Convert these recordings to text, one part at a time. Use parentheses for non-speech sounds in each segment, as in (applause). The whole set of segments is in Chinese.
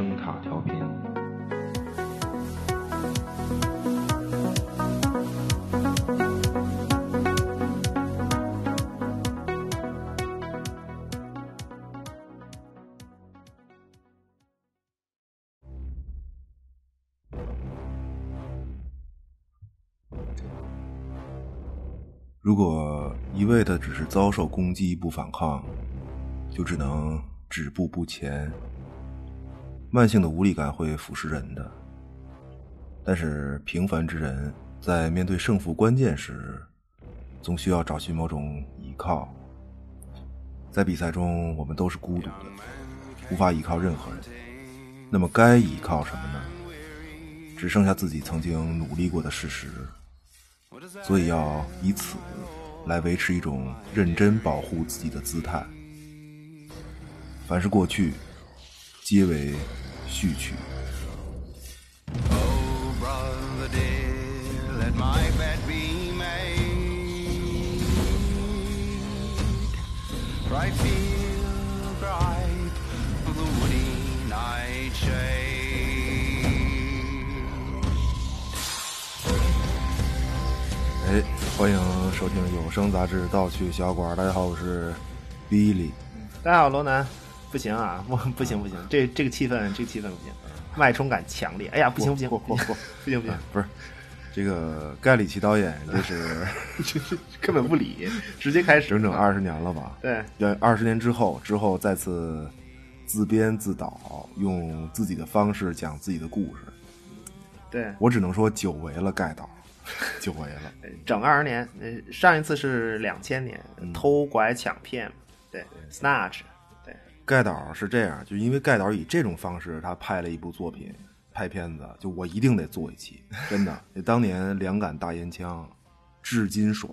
声塔调频。如果一味的只是遭受攻击不反抗，就只能止步不前。慢性的无力感会腐蚀人的，但是平凡之人在面对胜负关键时，总需要找寻某种依靠。在比赛中，我们都是孤独的，无法依靠任何人。那么，该依靠什么呢？只剩下自己曾经努力过的事实。所以要以此来维持一种认真保护自己的姿态。凡是过去，皆为序曲。哎，欢迎收听有声杂志《盗趣小馆》。大家好，我是 Billy。大家好，罗南。不行啊，不不行不行，这这个气氛，这个气氛不行，脉冲感强烈。哎呀，不行不行，不不不，不行 (laughs) 不行，不是这个盖里奇导演，(laughs) 这是 (laughs) 根本不理，直接开始，整整二十年了吧？对，对，二十年之后，之后再次自编自导，用自己的方式讲自己的故事。对我只能说久违了，盖导，久违了，整二十年。上一次是两千年，偷拐抢骗，对，snatch。盖导是这样，就因为盖导以这种方式，他拍了一部作品，拍片子，就我一定得做一期，真的。当年两杆大烟枪，至今爽，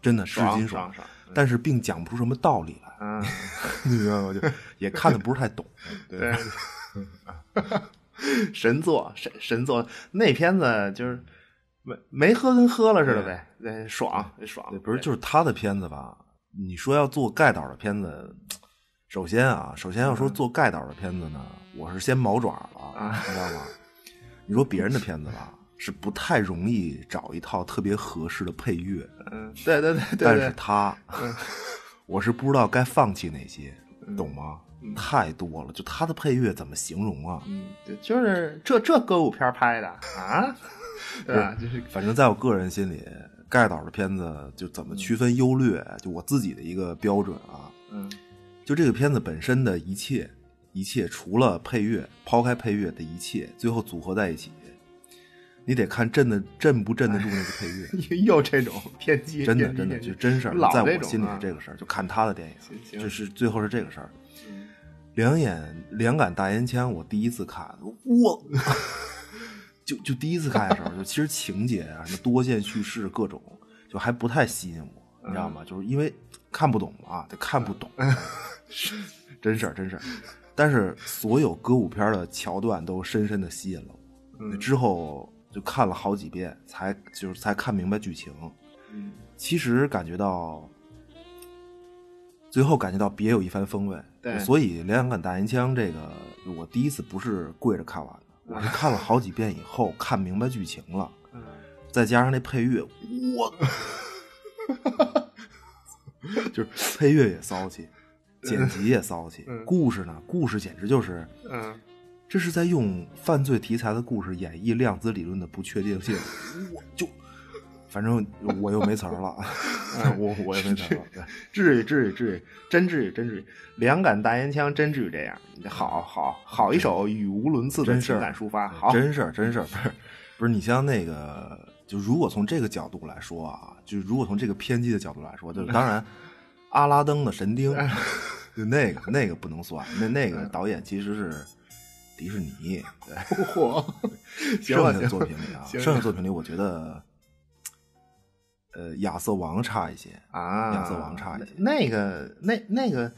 真的至今爽，但是并讲不出什么道理来，嗯，(laughs) 你知道吗？就 (laughs) 也看的不是太懂，对，(laughs) 神作，神神作，那片子就是没没喝跟喝了似的呗，对，爽爽，不是就是他的片子吧？你说要做盖导的片子。首先啊，首先要说做盖导的片子呢，我是先毛爪了，你知道吗？你说别人的片子吧，是不太容易找一套特别合适的配乐。嗯，对对对对。但是他，(laughs) 我是不知道该放弃哪些，懂吗？太多了，就他的配乐怎么形容啊？嗯，就是这这歌舞片拍的啊，(laughs) 对吧？就是反正在我个人心里，盖导的片子就怎么区分优劣，就我自己的一个标准啊。嗯。就这个片子本身的一切，一切除了配乐，抛开配乐的一切，最后组合在一起，你得看镇的镇不镇得住那个配乐。又这种 (laughs) 偏激，真的真的就真事儿，在我心里是这个事儿。就看他的电影，就是最后是这个事儿。两眼两杆大烟枪，我第一次看，我 (laughs) 就就第一次看的时候，就其实情节啊，什么多线叙事各种，就还不太吸引我，你知道吗？就是因为看不懂啊，得看不懂。是 (laughs) 真事儿，真事儿。但是所有歌舞片的桥段都深深的吸引了我。之后就看了好几遍，才就是才看明白剧情。嗯，其实感觉到最后感觉到别有一番风味。对，所以《两杆大烟枪》这个，我第一次不是跪着看完的，我是看了好几遍以后看明白剧情了。嗯，再加上那配乐，我，(laughs) 就是配乐也骚气。剪辑也骚气，故事呢？故事简直就是，嗯，这是在用犯罪题材的故事演绎量子理论的不确定性。我就，反正我又没词儿了，(laughs) 我我也没词儿了。至于至于至于，真至于真至于，两杆大烟枪真至于这样？好好好一首语无伦次的情感抒发，好，真事儿真事儿，不是不是你像那个，就如果从这个角度来说啊，就如果从这个偏激的角度来说，就当然。阿拉登的神钉，就那个那个不能算，那那个导演其实是迪士尼。对，(laughs) 嚯！剩下的作品里啊，剩下作品里，我觉得，呃，亚瑟王差一些啊，亚瑟王差一些。那个那那个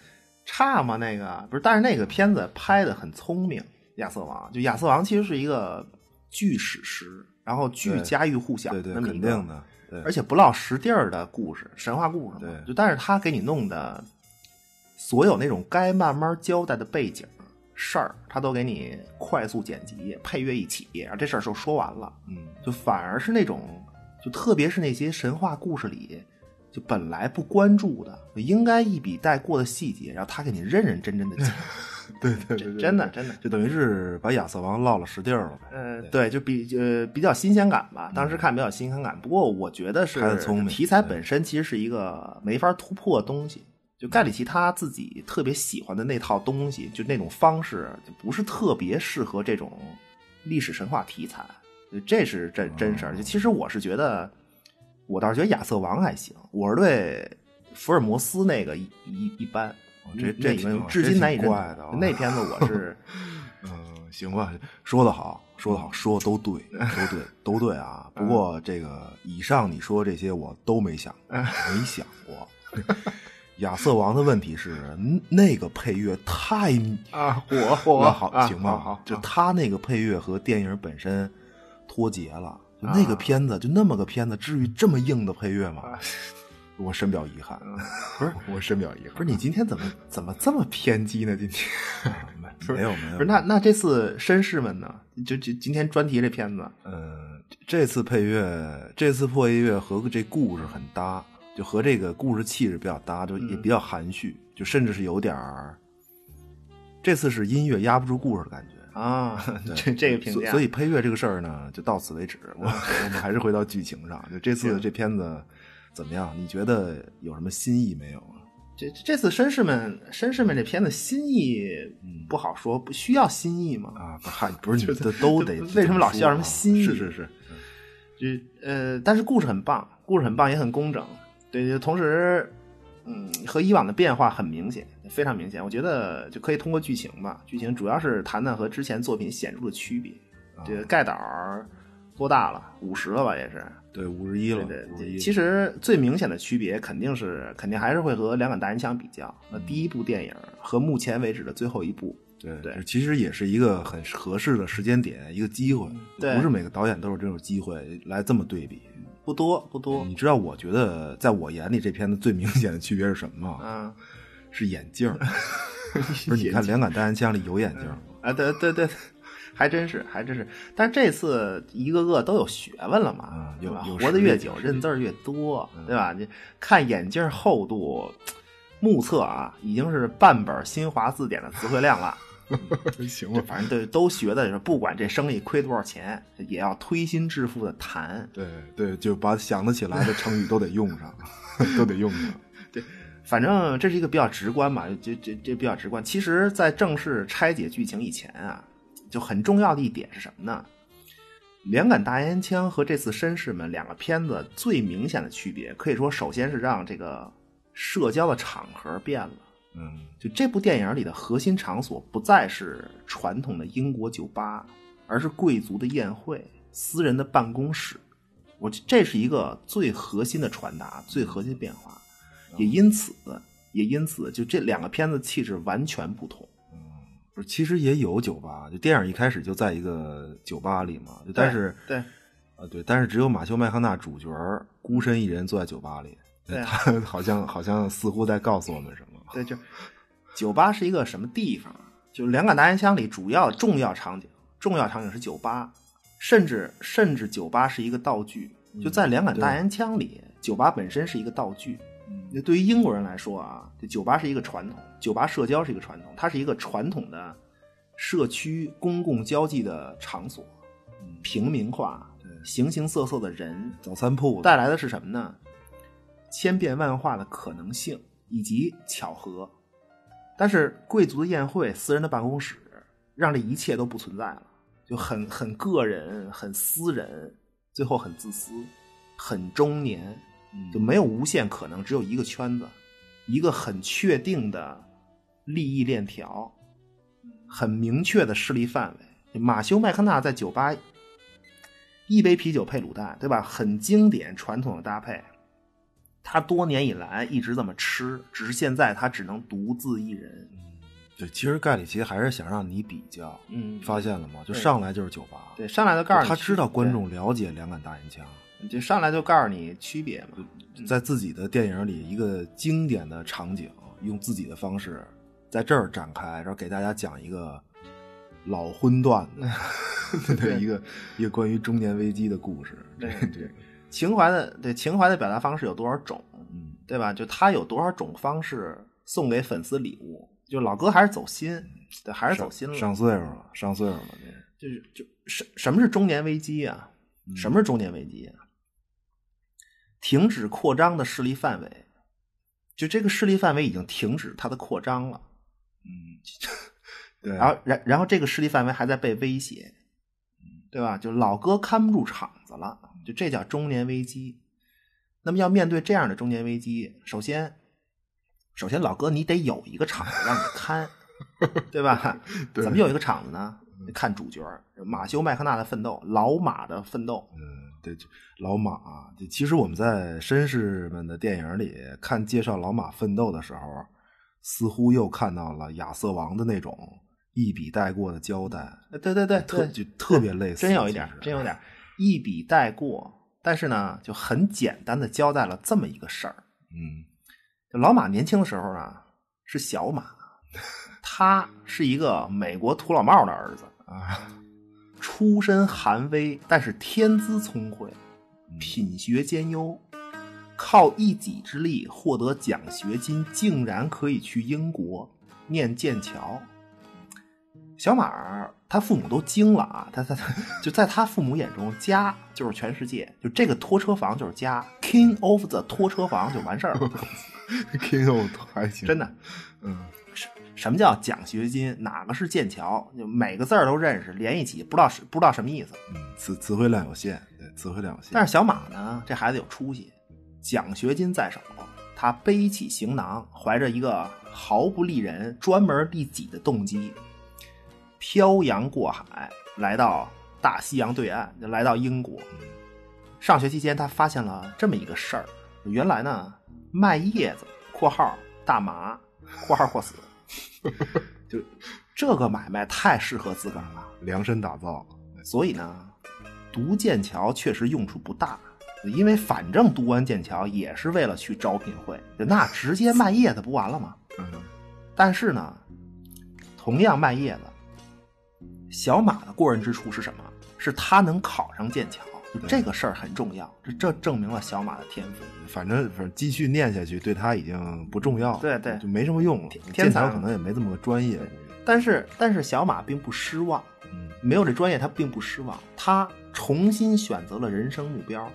差吗？那个不是，但是那个片子拍的很聪明。亚瑟王就亚瑟王其实是一个巨史诗，然后巨家喻户晓的那么一个。而且不落实地儿的故事，神话故事嘛。就但是他给你弄的，所有那种该慢慢交代的背景，事儿，他都给你快速剪辑，配乐一起，然后这事儿就说完了。嗯，就反而是那种，就特别是那些神话故事里，就本来不关注的，应该一笔带过的细节，然后他给你认认真真的讲。(laughs) (laughs) 对对对，真的真的，就等于是把亚瑟王落了实地儿了呗。呃，对，就比呃比较新鲜感吧，当时看比较新鲜感。不过我觉得是题材本身其实是一个没法突破的东西。就盖里奇他自己特别喜欢的那套东西，就那种方式，就不是特别适合这种历史神话题材。这是真真事儿。就其实我是觉得，我倒是觉得亚瑟王还行，我是对福尔摩斯那个一一一般。这这至今难以认同。那片子我是，(laughs) 嗯，行吧，说的好，说的好，说的都对，都对，都对啊。(laughs) 不过这个以上你说这些我都没想，(laughs) 没想过。亚瑟王的问题是那个配乐太啊火火好行吗？就他那个配乐和电影本身脱节了。就那个片子就那么个片子，至于这么硬的配乐吗？我深表遗憾。不是我深表遗憾。不是你今天怎么怎么这么偏激呢？今天 (laughs) 没有没有。不是那那这次绅士们呢？就就今天专题这片子，嗯，这次配乐这次破音乐和这故事很搭。就和这个故事气质比较搭，就也比较含蓄，就甚至是有点儿。这次是音乐压不住故事的感觉啊，这这个评价。所以配乐这个事儿呢，就到此为止。我我们还是回到剧情上。就这次这片子怎么样？你觉得有什么新意没有啊？这这次绅士们绅士们这片子新意不好说，不需要新意吗？啊，不是你 (laughs) 的都得。为什么老需要什么新意？是是是，就呃，但是故事很棒，故事很棒，也很工整。对，同时，嗯，和以往的变化很明显，非常明显。我觉得就可以通过剧情吧，剧情主要是谈谈和之前作品显著的区别。这个盖岛多大了？五十了吧，也是。对，五十一了。对，其实最明显的区别肯定是，肯定还是会和两杆大烟枪比较。那第一部电影和目前为止的最后一部，对对，其实也是一个很合适的时间点，一个机会。对，不是每个导演都有这种机会来这么对比。不多不多，你知道？我觉得在我眼里，这片子最明显的区别是什么吗？嗯，是眼镜。(laughs) 不是，你看《两杆大烟枪》里有眼镜吗？啊，对对对，还真是，还真是。但是这次一个个都有学问了嘛，对吧？活得越久，认字儿越多，对吧？你看眼镜厚度，目测啊，已经是半本新华字典的词汇量了。(laughs) 行了，反正对都学的是，不管这生意亏多少钱，也要推心置腹的谈。对对，就把想得起来的成语都得用上，(laughs) 都得用上。(laughs) 对，反正这是一个比较直观嘛，这这这比较直观。其实，在正式拆解剧情以前啊，就很重要的一点是什么呢？两杆大烟枪和这次绅士们两个片子最明显的区别，可以说，首先是让这个社交的场合变了。嗯，就这部电影里的核心场所不再是传统的英国酒吧，而是贵族的宴会、私人的办公室。我这是一个最核心的传达，最核心变化。也因此，也因此，就这两个片子气质完全不同。嗯，不是，其实也有酒吧，就电影一开始就在一个酒吧里嘛。但是，对，啊对，但是只有马修麦康纳主角孤身一人坐在酒吧里，他 (laughs) 好像好像似乎在告诉我们什么。对，就 (laughs) 酒吧是一个什么地方？就两杆大烟枪里主要重要场景，重要场景是酒吧，甚至甚至酒吧是一个道具。就在两杆大烟枪里，酒吧本身是一个道具。那对于英国人来说啊，这酒吧是一个传统，酒吧社交是一个传统，它是一个传统的社区公共交际的场所。平民化，形形色色的人，早餐铺带来的是什么呢？千变万化的可能性。以及巧合，但是贵族的宴会、私人的办公室，让这一切都不存在了，就很很个人、很私人，最后很自私、很中年，就没有无限可能，只有一个圈子，一个很确定的利益链条，很明确的势力范围。马修麦康纳在酒吧，一杯啤酒配卤蛋，对吧？很经典传统的搭配。他多年以来一直这么吃，只是现在他只能独自一人。嗯，对，其实盖里奇还是想让你比较，嗯，发现了吗？就上来就是酒吧，对，上来就告诉你，他知道观众了解两杆大烟枪，就上来就告诉你区别嘛。在自己的电影里，一个经典的场景，用自己的方式在这儿展开，然后给大家讲一个老荤段子，(laughs) 对一个一个关于中年危机的故事。对这这，情怀的对情怀的表达方式有多少种，嗯，对吧？就他有多少种方式送给粉丝礼物，就老哥还是走心，对，还是走心了。上岁数了，上岁数了，这就是就什什么是中年危机啊？嗯什么是中年危机啊？停止扩张的势力范围，就这个势力范围已经停止它的扩张了，嗯，对，然后然然后这个势力范围还在被威胁，对吧？就老哥看不住场子了，就这叫中年危机。那么要面对这样的中年危机，首先，首先老哥你得有一个场子让你看，对吧？(laughs) 对怎么有一个场子呢？看主角马修麦克纳的奋斗，老马的奋斗，嗯，对，就老马其实我们在绅士们的电影里看介绍老马奋斗的时候，似乎又看到了亚瑟王的那种一笔带过的交代，呃对对对，特对就特别类似，真有一点真有点一笔带过。但是呢，就很简单的交代了这么一个事儿：嗯老马年轻的时候啊，是小马，他是一个美国土老帽的儿子，(laughs) 啊，出身寒微，但是天资聪慧，嗯品学兼优，靠一己之力获得奖学金，竟然可以去英国念剑桥。小马儿他父母都惊了啊！他他他就在他父母眼中，家就是全世界，就这个拖车房就是家，King of the 拖车房就完事儿了，，(laughs) King of 还行，真，的。嗯什么叫奖学金？哪个是剑桥？就每个字儿都认识，连一起不知道是不知道什么意思。嗯，词词汇量有限，对，词汇量有限，但是小马呢，这孩子有出息，奖学金在手，他背起行囊，怀着一个毫不利人、专门利己的动机，漂洋过海来到大西洋对岸，就来到英国。上学期间，他发现了这么一个事儿：原来呢，卖叶子（括号大麻）（括号或死），(laughs) 就这个买卖太适合自个儿了。量身打造，所以呢，读剑桥确实用处不大，因为反正读完剑桥也是为了去招聘会，那直接卖叶子不完了吗？嗯但是呢，同样卖叶子，小马的过人之处是什么？是他能考上剑桥，就这个事儿很重要，这这证明了小马的天赋。反正反正继续念下去对他已经不重要了，对对就没什么用了。天才可能也没这么个专业，但是但是小马并不失望，嗯没有这专业他并不失望，他重新选择了人生目标，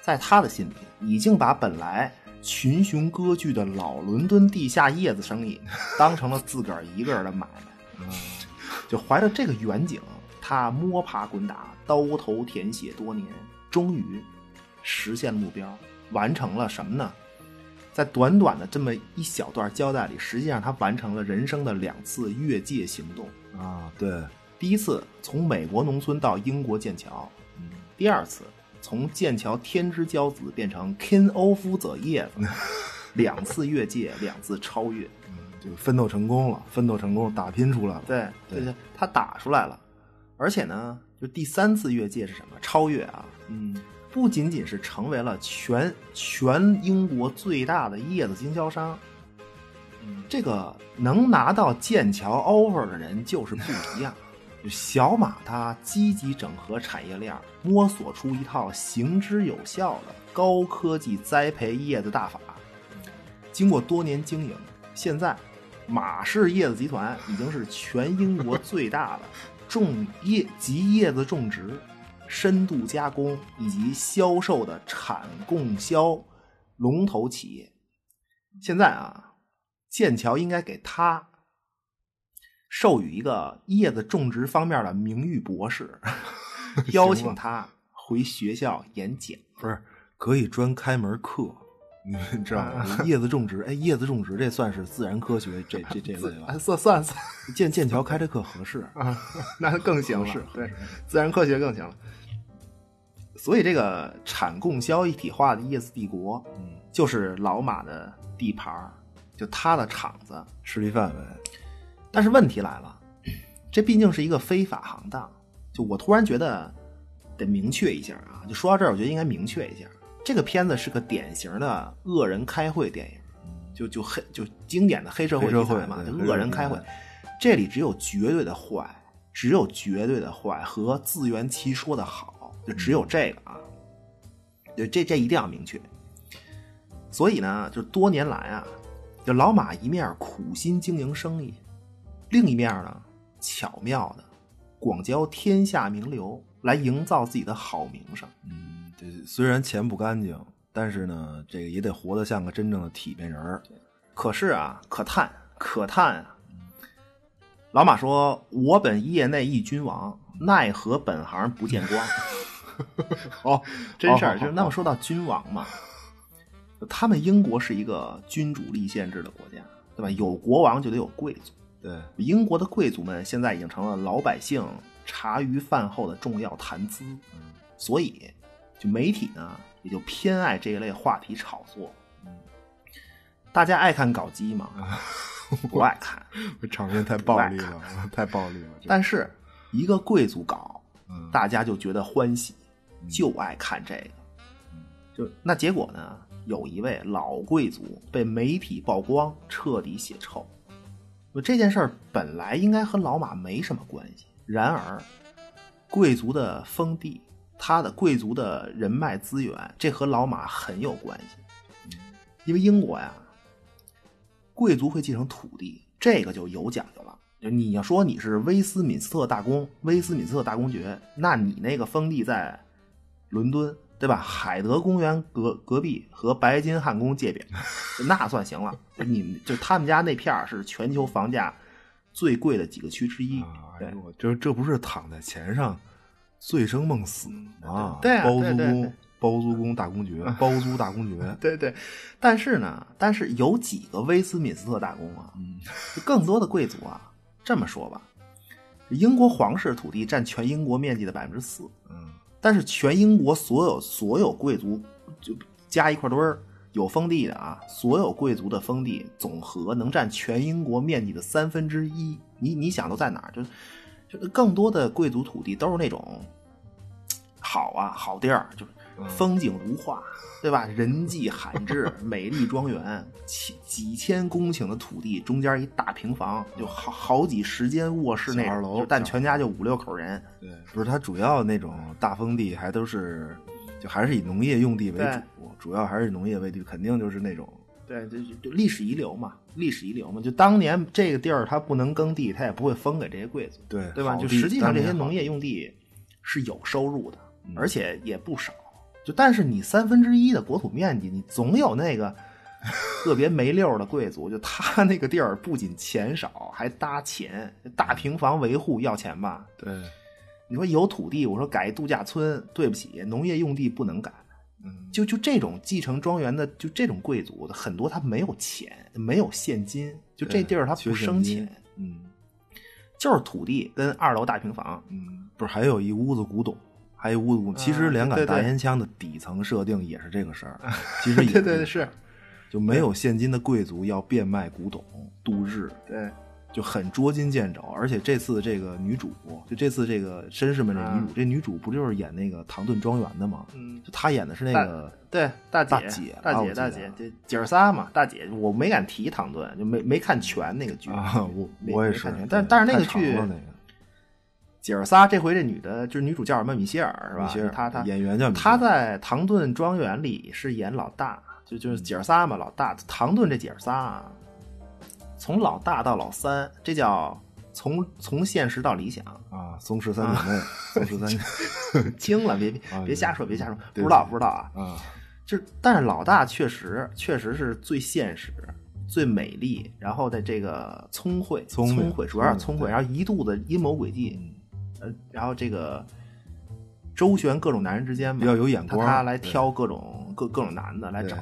在他的心里已经把本来群雄割据的老伦敦地下叶子生意当成了自个儿一个人的买卖，(laughs) 就怀着这个远景，他摸爬滚打，刀头舔血多年，终于实现了目标，完成了什么呢？在短短的这么一小段交代里，实际上他完成了人生的两次越界行动。啊，对，第一次从美国农村到英国剑桥，第二次从剑桥天之骄子变成 King of the Year，，两次越界，两次超越。就奋斗成功了，奋斗成功，打拼出来了，对，对对，他打出来了，而且呢，就第三次越界是什么？超越啊！嗯不仅仅是成为了全全英国最大的叶子经销商，这个能拿到剑桥 offer 的人就是不一样。(laughs) 就小马他积极整合产业链，摸索出一套行之有效的高科技栽培叶子大法。经过多年经营，现在马氏叶子集团已经是全英国最大的种叶及叶子种植、深度加工以及销售的产供销龙头企业。现在啊，剑桥应该给他授予一个叶子种植方面的名誉博士，(laughs) 邀请他回学校演讲。不是可以专开门课，你知道吗？叶子种植，哎，叶子种植这算是自然科学这这这类吧？啊算算算剑剑桥开这课合适，啊，那更行了对，自然科学更行了。所以这个产供销一体化的叶子帝国，嗯，就是老马的地盘儿就他的厂子。势力范围，但是问题来了，这毕竟是一个非法行当。就我突然觉得得明确一下啊！就说到这儿，我觉得应该明确一下，这个片子是个典型的恶人开会电影，就就黑就经典的黑社会社会题材嘛，就恶人开会。这里只有绝对的坏，只有绝对的坏和自圆其说的好，就只有这个啊。就这这一定要明确。所以呢，就多年来啊，就老马一面苦心经营生意，另一面呢，巧妙的广交天下名流，来营造自己的好名声。嗯，这虽然钱不干净，但是呢，这个也得活得像个真正的体面人儿。可是啊，可叹可叹啊！老马说：“我本业内一君王，奈何本行不见光。(laughs) ”哦，(laughs) 真事儿，就那么说到君王嘛，他们英国是一个君主立宪制的国家，对吧？有国王就得有贵族，对，英国的贵族们现在已经成了老百姓茶余饭后的重要谈资，所以就媒体呢也就偏爱这一类话题炒作。大家爱看搞基吗？不爱看。(laughs) 场面太暴力了，太暴力了。但是一个贵族搞，嗯大家就觉得欢喜，就爱看这个。就那结果呢？有一位老贵族被媒体曝光，彻底写臭。这件事儿本来应该和老马没什么关系，然而贵族的封地，他的贵族的人脉资源，这和老马很有关系。因为英国呀，贵族会继承土地，这个就有讲究了。就你要说你是威斯敏斯特大公，威斯敏斯特大公爵，那你那个封地在伦敦，对吧？海德公园隔隔壁和白金汉宫界边，(laughs) 那算行了。你们就他们家那片儿是全球房价最贵的几个区之一。啊，哎对呦，这这不是躺在钱上醉生梦死啊？对啊包租对对公对，包租公大公爵，(laughs) 包租大公爵。(laughs) 对对，但是呢，但是有几个威斯敏斯特大公啊，更多的贵族啊，这么说吧，英国皇室土地占全英国面积的百分之四，嗯但是全英国所有所有贵族就加一块堆儿有封地的啊，所有贵族的封地总和能占全英国面积的三分之一。你你想都在哪儿？就就更多的贵族土地都是那种好啊好地儿，就是风景如画，对吧？人迹罕至，(laughs) 美丽庄园，几几千公顷的土地，中间一大平房，就好好几十间卧室那二楼但全家就五六口人。对，不是它主要那种大封地还都是，就还是以农业用地为主，主要还是以农业为主，肯定就是那种对，就就就历史遗留嘛，历史遗留嘛。就当年这个地儿它不能耕地，它也不会封给这些贵族，对对吧？就实际上这些农业用地是有收入的，而且也不少。就但是你三分之一的国土面积，你总有那个 (laughs) 特别没溜儿的贵族，就他那个地儿不仅钱少，还搭钱，大平房维护要钱吧？对，你说有土地，我说改度假村，对不起，农业用地不能改。嗯，就就这种继承庄园的，就这种贵族的很多，他没有钱，没有现金，就这地儿他不生钱，嗯就是土地跟二楼大平房。嗯，不是还有一屋子古董。还有一屋子古董，其实连对对杆大烟枪的底层设定也是这个事儿，(laughs) 其实也对对对是，就没有现今的贵族要变卖古董度日，对就很捉襟见肘。而且这次这个女主，就这次这个绅士们这女主，啊这女主不就是演那个唐顿庄园的吗？嗯，就她演的是那个对大姐大姐大姐大姐，这姐儿仨嘛，大姐我没敢提唐顿，就没没看全那个剧啊，我我也是没看全，但但是那个剧姐儿仨，这回这女的就是女主叫什么米歇尔是吧？米歇尔她她演员叫她在《唐顿庄园》里是演老大，就就是姐儿仨嘛，老大。唐顿这姐儿仨啊，从老大到老三，这叫从从现实到理想。啊，松十三姐妹，松氏三姐妹 (laughs) 惊了，别别啊别瞎说，别瞎说，不知道不知道啊。啊，就是，但是老大确实确实是最现实、最美丽，然后的这个聪慧，聪明慧，主要是聪慧，然后一肚子阴谋诡计，呃，然后这个周旋各种男人之间嘛，比较有眼光他他来挑各种各各种男的来找，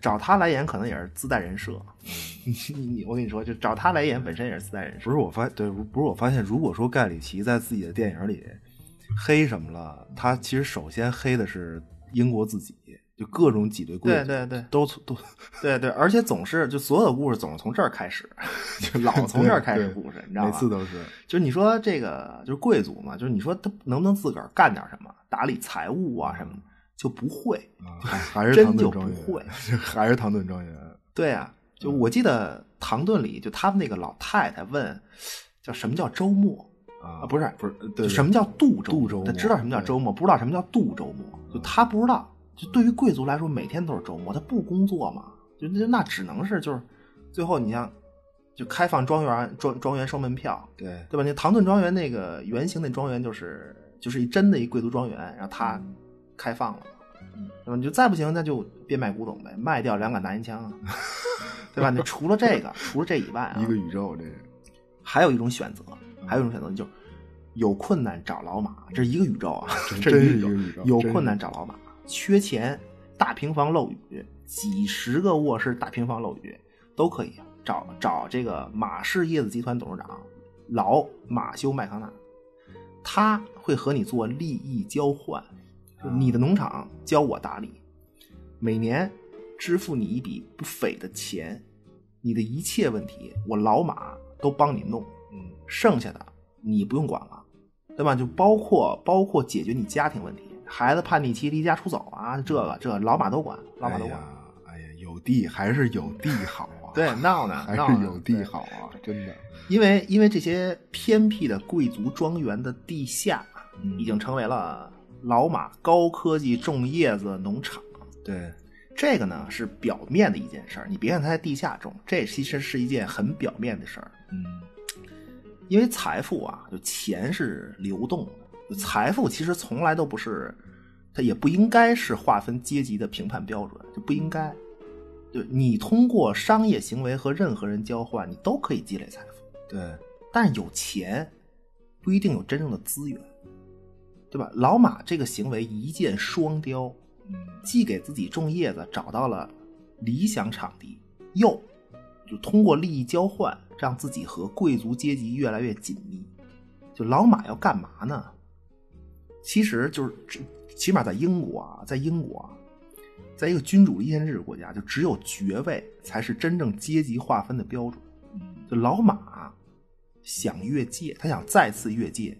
找他来演可能也是自带人设。(laughs) 你你我跟你说，就找他来演本身也是自带人设。不是我发对，不是我发现，如果说盖里奇在自己的电影里黑什么了，他其实首先黑的是英国自己，就各种挤兑贵族，对对对都从都 (laughs) 对对，而且总是就所有的故事总是从这儿开始，(laughs) 就老从这儿开始故事，你知道吗？每次都是就是你说这个就是贵族嘛，就是你说他能不能自个儿干点什么，打理财务啊什么的，就不会。啊，还还是真就不会 (laughs) 还是唐顿庄园，对啊，就嗯我记得唐顿里就他们那个老太太问，叫什么叫周末？啊，不是不是，对，什么叫度周度周末他知道什么叫周末，不知道什么叫度周末。就他不知道，就对于贵族来说，每天都是周末，他不工作嘛，就那那只能是就是最后你像就开放庄园庄庄园收门票，对对吧？那唐顿庄园那个原型那庄园就是就是一真的一贵族庄园，然后他开放了，嗯对吧？你就再不行，那就变卖古董呗，卖掉两杆大烟枪啊，(laughs) 对吧？你除了这个，除了这以外啊，(laughs) 一个宇宙这个，还有一种选择，还有一种选择就是有困难找老马，这是一个宇宙啊，真这是一个宇宙有困难找老马，缺钱大平房漏雨，几十个卧室大平房漏雨都可以找找这个马氏叶子集团董事长老马修麦康纳，他会和你做利益交换，就你的农场交我打理，每年支付你一笔不菲的钱，你的一切问题我老马都帮你弄，嗯剩下的你不用管了，对吧？就包括包括解决你家庭问题，孩子叛逆期离家出走啊，这个这个老马都管，老马都管。哎呀，哎呀，有地还是有地好啊，对，闹呢，(laughs) 还闹是有地好啊，真的，因为因为这些偏僻的贵族庄园的地下，嗯已经成为了老马高科技种叶子农场。对，这个呢是表面的一件事儿，你别看它在地下种，这其实是一件很表面的事儿。嗯因为财富啊，就钱是流动财富其实从来都不是，它也不应该是划分阶级的评判标准，就不应该。就你通过商业行为和任何人交换，你都可以积累财富。对，但是有钱不一定有真正的资源，对吧？老马这个行为一箭双雕，嗯既给自己种叶子找到了理想场地，又就通过利益交换，让自己和贵族阶级越来越紧密。就老马要干嘛呢？其实就是，起码在英国啊，在英国啊，在一个君主立宪制国家，就只有爵位才是真正阶级划分的标准。就老马想越界，他想再次越界，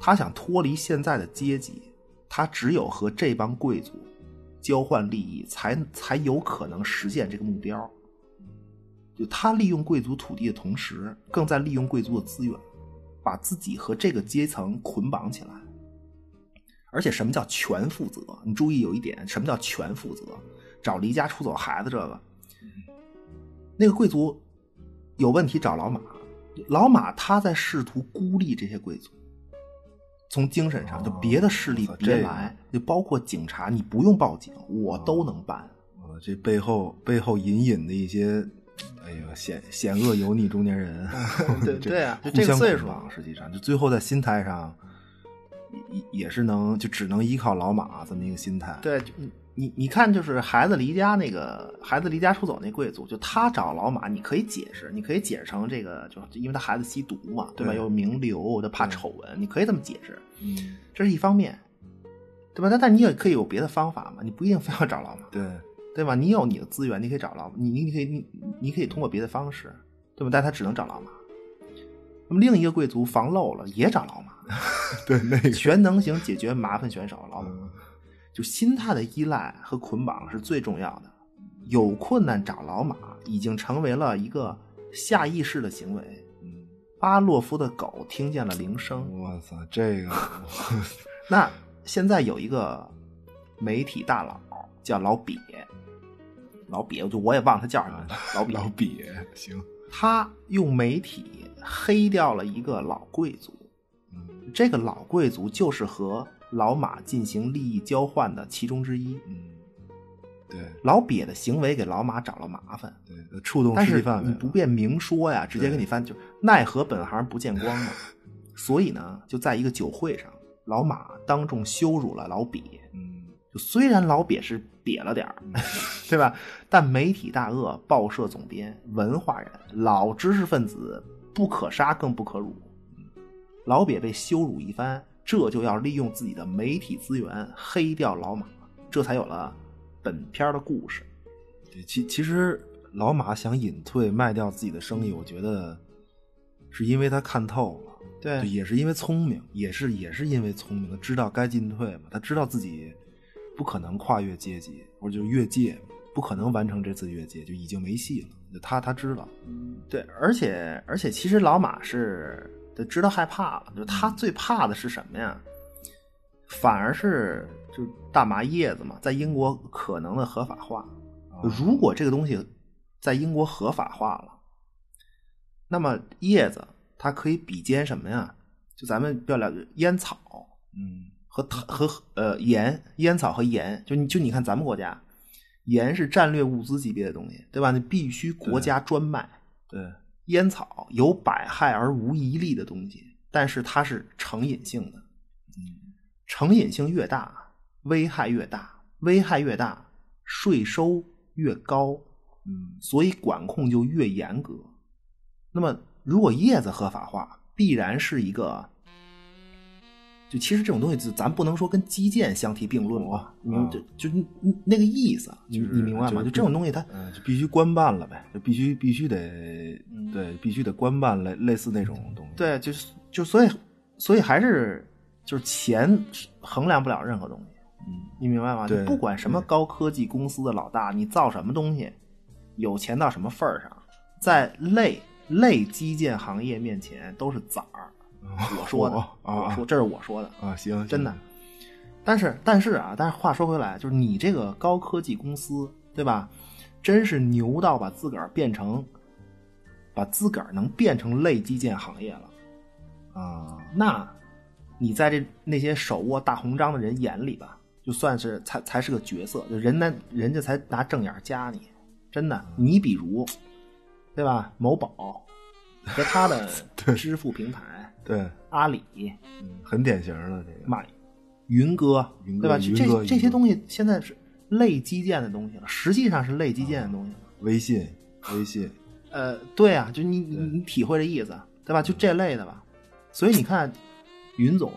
他想脱离现在的阶级，他只有和这帮贵族交换利益，才才有可能实现这个目标。就他利用贵族土地的同时，更在利用贵族的资源，把自己和这个阶层捆绑起来。而且，什么叫全负责？你注意有一点，什么叫全负责？找离家出走孩子这个，那个贵族有问题找老马，老马他在试图孤立这些贵族，从精神上，就别的势力别来，就包括警察，你不用报警，我都能办。我这背后背后隐隐的一些，哎呀，险险恶油腻中年人，(laughs) 对 (laughs) 这对啊就这个岁数实际上就最后在心态上，也也是能就只能依靠老马这么一个心态。对，你你你看，就是孩子离家那个孩子离家出走那贵族，就他找老马，你可以解释，你可以解释成这个，就因为他孩子吸毒嘛，对吧？对又名流，他怕丑闻，你可以这么解释，嗯，这是一方面，对吧？但但你也可以有别的方法嘛，你不一定非要找老马，对，对吧？你有你的资源，你可以找老马，你你你可以你你可以通过别的方式，对吧？但他只能找老马。那么另一个贵族防漏了，也找老马，(laughs) 对那个 (laughs) 全能型解决麻烦选手老马。嗯就心态的依赖和捆绑是最重要的。有困难找老马，已经成为了一个下意识的行为。嗯，巴洛夫的狗听见了铃声，我操，这个 (laughs) 那现在有一个媒体大佬叫老瘪，老瘪，就我也忘了他叫什么了，老瘪，老瘪行，他用媒体黑掉了一个老贵族，嗯这个老贵族就是和老马进行利益交换的其中之一。嗯，对老瘪的行为给老马找了麻烦，对，触动但是你不便明说呀，直接给你翻，就奈何本行不见光嘛。(laughs) 所以呢，就在一个酒会上，老马当众羞辱了老瘪。嗯就虽然老瘪是瘪了点儿，(laughs) 对吧？但媒体大鳄、报社总编、文化人、老知识分子不可杀更不可辱。老瘪被羞辱一番，这就要利用自己的媒体资源黑掉老马，这才有了本片的故事。对，其其实老马想隐退卖掉自己的生意，我觉得是因为他看透了，对也是因为聪明，也是也是因为聪明，他知道该进退嘛，他知道自己不可能跨越阶级或者就越界，不可能完成这次越界，就已经没戏了。他他知道，对，而且而且，其实老马是就知道害怕了。就他最怕的是什么呀？反而是就大麻叶子嘛，在英国可能的合法化。如果这个东西在英国合法化了，那么叶子它可以比肩什么呀？就咱们不要了解烟草，嗯和和呃盐，烟草和盐，就你就你看咱们国家，盐是战略物资级别的东西，对吧？你必须国家专卖。对，烟草有百害而无一利的东西，但是它是成瘾性的。成瘾性越大，危害越大，危害越大，税收越高，嗯所以管控就越严格。那么，如果叶子合法化，必然是一个，就其实这种东西，就咱不能说跟基建相提并论吧，你明啊就就那个意思，你就是你明白吗？就这种东西它，嗯，就必须官办了呗，就必须必须得嗯对，必须得官办类类似那种东西。对，就是就所以所以还是就是钱衡量不了任何东西，嗯，你明白吗？就不管什么高科技公司的老大，你造什么东西，有钱到什么份儿上，在类类基建行业面前都是崽儿。我说的，(laughs) 我说这是我说的，啊，行，真的。但是但是啊，但是话说回来，就是你这个高科技公司，对吧？真是牛到把自个儿变成，把自个儿能变成类基建行业了。啊，那，你在这那些手握大红章的人眼里吧，就算是才才是个角色，就人家人家才拿正眼加你，真的。你比如，对吧？某宝和他的 (laughs) 支付平台对，阿里、嗯，很典型的这个。马云哥，云哥对吧？云哥这这些东西现在是类基建的东西了，实际上是类基建的东西了。微信，微信，呃，对啊，就你你你体会这意思，对吧？就这类的吧。所以你看，云总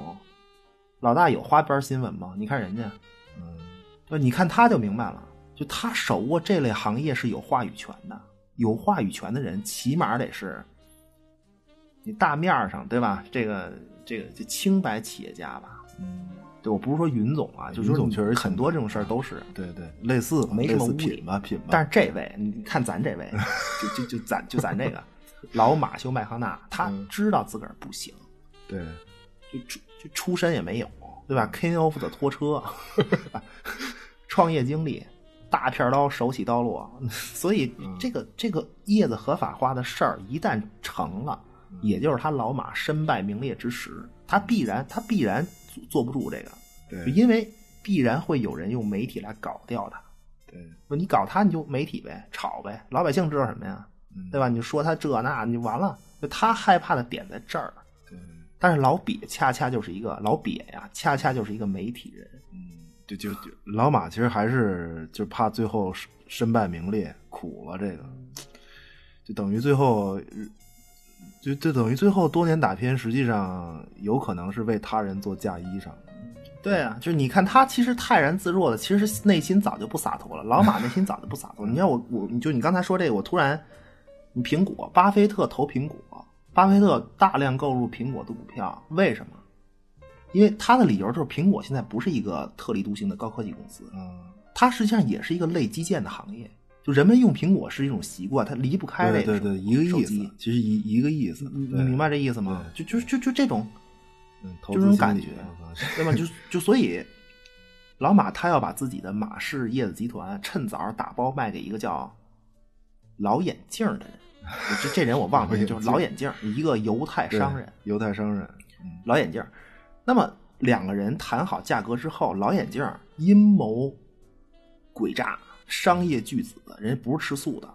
老大有花边新闻吗？你看人家，嗯，对？你看他就明白了，就他手握这类行业是有话语权的，有话语权的人起码得是你大面儿上，对吧？这个这个就清白企业家吧。嗯，对，我不是说云总啊，就云总确实很多这种事儿都是。对对，类似没什么品吧品吧。但是这位，你看咱这位，(laughs) 就就就咱就咱这个老马修麦康纳，他嗯知道自个儿不行，对，就出就出身也没有，对吧？King of 的拖车，(laughs) 创业经历，大片刀手起刀落，所以嗯这个这个叶子合法化的事儿一旦成了，也就是他老马身败名裂之时，他必然他必然坐坐不住这个，对因为必然会有人用媒体来搞掉他。对，你搞他你就媒体呗，炒呗，老百姓知道什么呀？嗯对吧？你就说他这那，你就完了。就他害怕的点在这儿，对，但是老瘪恰恰就是一个老瘪呀，恰恰就是一个媒体人。嗯，就就 (laughs) 就老马其实还是就怕最后身身败名裂，苦了这个，就等于最后，就就等于最后多年打拼，实际上有可能是为他人做嫁衣裳。对啊，就是你看他其实泰然自若的，其实内心早就不洒脱了。老马内心早就不洒脱。(laughs) 你看我我，你就你刚才说这个，我突然，你苹果，巴菲特投苹果，巴菲特大量购入苹果的股票，为什么？因为他的理由就是苹果现在不是一个特立独行的高科技公司，嗯，它实际上也是一个类基建的行业。就人们用苹果是一种习惯，它离不开这个对对对，一个意思，其实一一个意思。你你明白这意思吗？就就就就这种，就这种感觉我操 (laughs) (laughs) 对吧？就就所以，老马他要把自己的马氏叶子集团趁早打包卖给一个叫老眼镜的人。(laughs) 这这人我忘了，就是老眼镜，一个犹太商人，犹太商人，嗯老眼镜。那么两个人谈好价格之后，老眼镜阴谋诡诈，商业巨子，人家不是吃素的。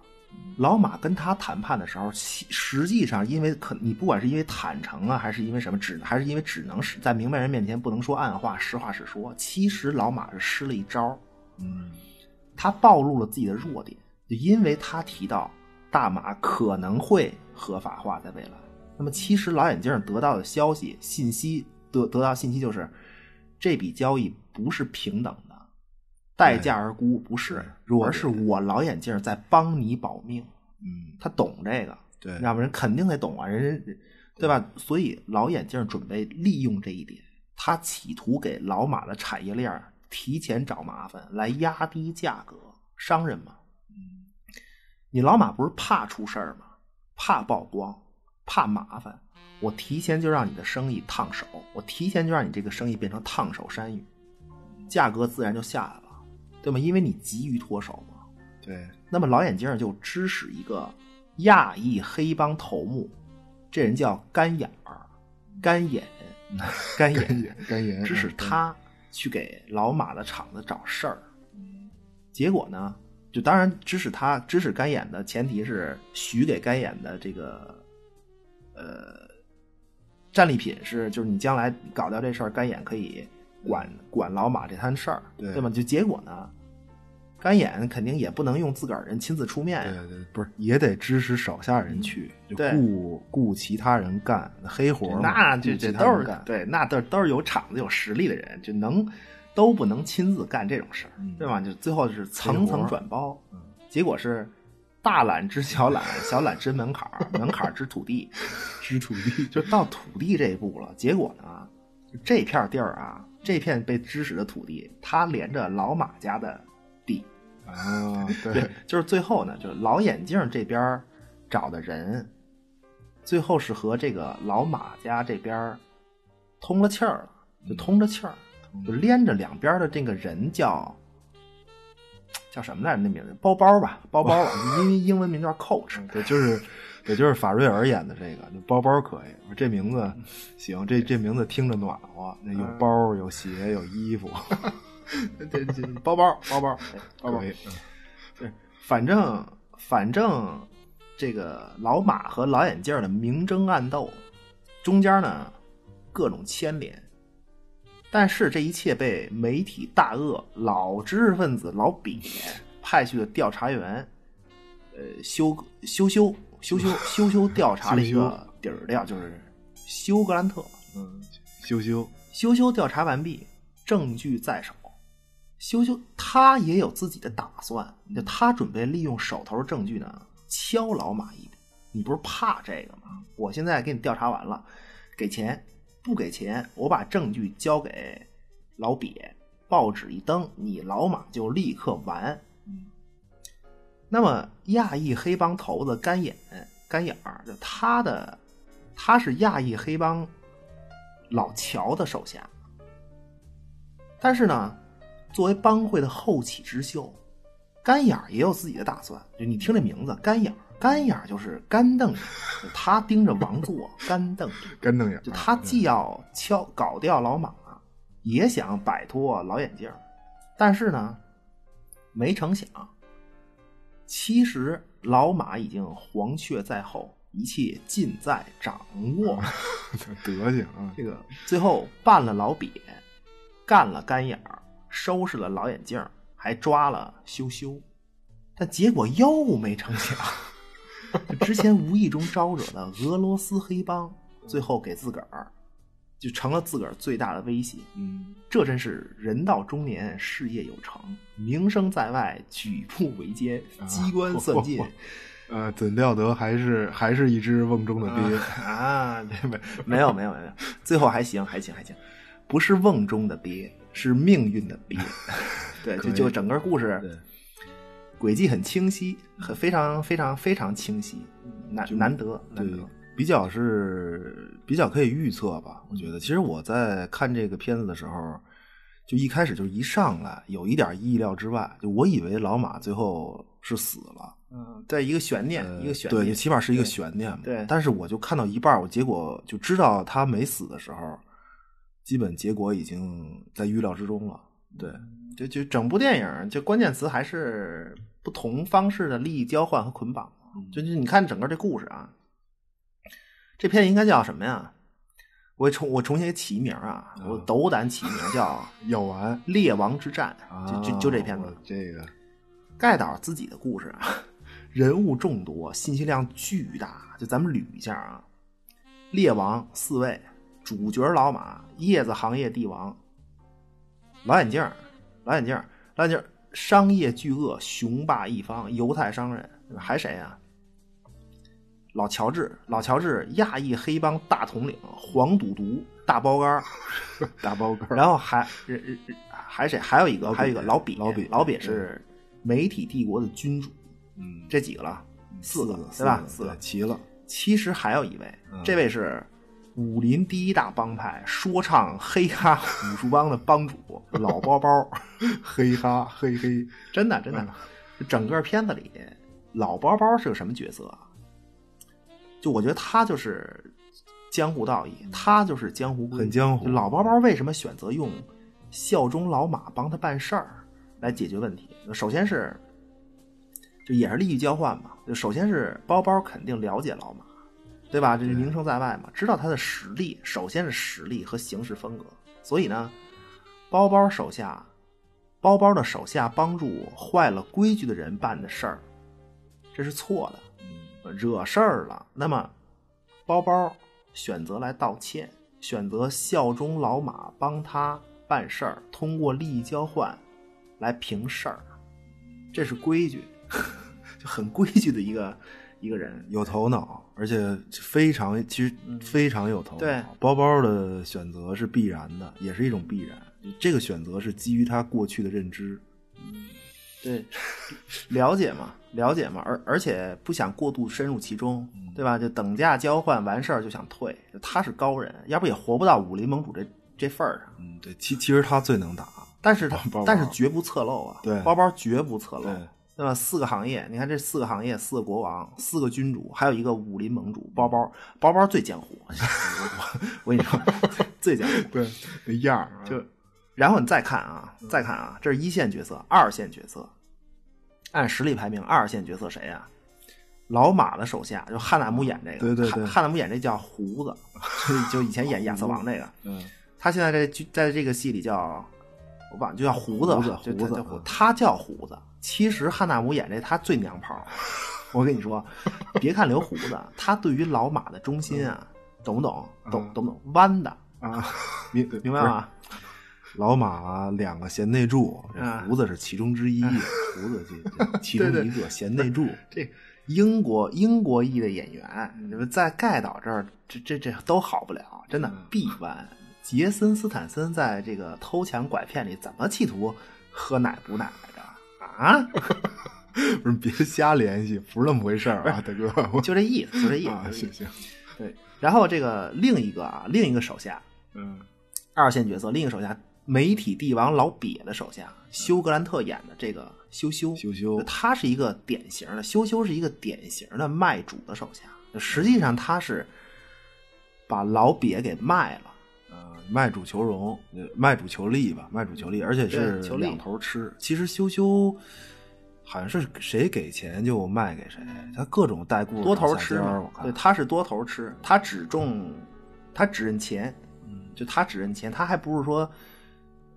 老马跟他谈判的时候，其实际上因为可你不管是因为坦诚啊，还是因为什么，只还是因为只能是在明白人面前不能说暗话，实话实说。其实老马是施了一招，嗯他暴露了自己的弱点，就因为他提到大马可能会合法化在未来。那么其实老眼镜得到的消息信息得得到信息就是，这笔交易不是平等的，待价而沽不是，而是我老眼镜在帮你保命。嗯，他懂这个，对，要不然肯定得懂啊，人人对吧？所以老眼镜准备利用这一点，他企图给老马的产业链提前找麻烦，来压低价格。商人嘛，你老马不是怕出事儿吗？怕曝光，怕麻烦。我提前就让你的生意烫手，我提前就让你这个生意变成烫手山芋，价格自然就下来了，对吗？因为你急于脱手嘛。对，那么老眼镜就指使一个亚裔黑帮头目，这人叫干眼儿，干眼，(laughs) 干眼，干眼指使嗯他去给老马的厂子找事儿。结果呢，就当然指使他指使干眼的前提是许给干眼的这个呃战利品是，就是你将来搞掉这事儿，干眼可以管管老马这摊事儿，对对吗？就结果呢，干眼肯定也不能用自个儿人亲自出面不是也得支持手下人去，就对雇雇其他人干黑活嘛，那这这都是干，对，那都都是有场子、有实力的人，就能都不能亲自干这种事儿，嗯对吧？就最后是层层转包，嗯结果是大懒之小懒，小懒之门槛儿，门槛儿之土地，(laughs) 知土地就到土地这一步了。结果呢，这片地儿啊，这片被支使的土地，它连着老马家的地，啊，对对，，就是最后呢，就是老眼镜这边找的人，最后是和这个老马家这边通了气儿了，就通着气儿，就连着两边的这个人叫叫什么来着？那名字包包吧，包包吧，因为英文名叫 Coach。对，就是对，就是法瑞尔演的这个，就包包可以，这名字行，这这名字听着暖和，那有包有鞋有衣服，(laughs) 对对，包包包包包包可，以，对，反正反正这个老马和老眼镜的明争暗斗，中间呢各种牵连，但是这一切被媒体大鳄老知识分子老瘪派去的调查员，呃，修修修修修修修调查了一个底儿调，就是休格兰特。嗯，羞羞，修修调查完毕，证据在手。修修他也有自己的打算，就他准备利用手头证据呢，敲老马一笔。你不是怕这个吗？我现在给你调查完了，给钱不给钱，我把证据交给老瘪，报纸一登，你老马就立刻完。那么亚裔黑帮头子干眼干眼儿，就他的他是亚裔黑帮老乔的手下，但是呢，作为帮会的后起之秀，干眼儿也有自己的打算。就你听这名字，干眼儿，干眼儿就是干瞪眼，就他盯着王座，干瞪眼。(laughs) 干瞪眼儿，就他既要敲搞掉老马，也想摆脱老眼镜儿，但是呢，没成想，其实老马已经黄雀在后，一切尽在掌握。(laughs) 德行啊，这个最后办了老瘪，干了干眼儿，收拾了老眼镜，还抓了羞羞，但结果又没成想，(laughs) 之前无意中招惹的俄罗斯黑帮，最后给自个儿就成了自个儿最大的威胁。嗯，这真是人到中年，事业有成，名声在外，举步维艰，机关 (laughs) 算尽。呃，怎料得还是还是一只瓮中的鳖，啊，对没没有没有没有，最后还行还行还行，不是瓮中的鳖，是命运的鳖。(laughs) 对，就就整个故事对，轨迹很清晰，很非常非常非常清晰，难难得难对得。，比较是比较可以预测吧。我觉得，其实我在看这个片子的时候，就一开始就一上来有一点意料之外，就我以为老马最后是死了，嗯，对，一个悬念，呃一个悬对，念，起码是一个悬念嘛。对但是我就看到一半，我结果就知道他没死的时候，基本结果已经在预料之中了。对，就就整部电影，就关键词还是不同方式的利益交换和捆绑。就就你看整个这故事啊，这片应该叫什么呀？我重我重新给起一名啊，我斗胆起一名叫 (laughs) 药丸《列王之战》，就就就这片子。啊这个盖导自己的故事啊，人物众多，信息量巨大。就咱们捋一下啊，列王四位，主角老马，叶子行业帝王，老眼镜，老眼镜儿，老眼镜，商业巨鳄，雄霸一方，犹太商人，还谁啊？老乔治，老乔治，亚裔黑帮大统领，黄赌毒，大包干儿，(laughs) 大包干儿，(laughs) 然后还还谁？还有一个，还有一个老比，老比老比是媒体帝国的君主，嗯，这几个了，四个个对吧？四四个。齐了。其实还有一位，嗯这位是武林第一大帮派说唱黑哈武术帮的帮主 (laughs) 老包包，黑哈嘿嘿，真的真的，整个片子里老包包是个什么角色啊？就我觉得他就是江湖道义，他就是江湖规矩很江湖老包包为什么选择用效忠老马帮他办事儿来解决问题？首先是，就也是利益交换嘛。就首先是包包肯定了解老马，对吧？这是名声在外嘛，知道他的实力。首先是实力和行事风格，所以呢，包包手下，包包的手下帮助坏了规矩的人办的事儿，这是错的，惹事儿了。那么，包包选择来道歉，选择效忠老马，帮他办事儿，通过利益交换来平事儿，这是规矩，(laughs) 就很规矩的一个一个人。有头脑，而且非常其实非常有头脑。对包包的选择是必然的，也是一种必然。这个选择是基于他过去的认知。对，了解嘛，了解嘛，而而且不想过度深入其中，对吧？就等价交换完事儿就想退，就他是高人，要不也活不到武林盟主这这份儿上。嗯，对，其其实他最能打。但是他但是绝不侧漏啊，对包包绝不侧漏，对对吧？四个行业，你看这四个行业，四个国王，四个君主，还有一个武林盟主，包包，包包最江湖，(laughs) 我跟你说，最江湖。对，那样就，然后你再看啊，再看啊，这是一线角色，二线角色，按实力排名，二线角色谁啊？老马的手下，就汉纳姆演这个，对对对汉汉纳姆演这叫胡子，就以前演 (laughs) 亚瑟王这个，嗯，他现在这剧在这个戏里叫，我忘了，就叫胡子吧，胡子胡子他叫胡子。其实汉纳姆演这他最娘炮，我跟你说，别看留胡子，他对于老马的忠心啊，懂不懂？懂懂不懂？弯的，啊，明明白吗？老马两个贤内助，胡子是其中之一，胡子这 (laughs) 其中一个贤内助。这英国英国裔的演员，你们在盖岛这儿，这这这都好不了，真的必弯。杰森斯坦森在这个偷抢拐骗里怎么企图喝奶补奶来着？啊，(laughs) 不是别瞎联系，不是那么回事儿啊，大哥。(laughs) 就这意思，就这意思。啊，行行，对，然后这个另一个啊，另一个手下，嗯二线角色，另一个手下，媒体帝王老瘪的手下，休格兰特演的这个羞羞，羞羞他是一个典型的羞羞，是一个典型的卖主的手下。实际上他是把老瘪给卖了，呃，卖主求荣，呃卖主求利吧，卖主求利，而且是求两头吃。其实羞羞好像是谁给钱就卖给谁，他各种带故事多头吃对，他是多头吃，他只重，他只认钱，就他只认钱，他还不是说，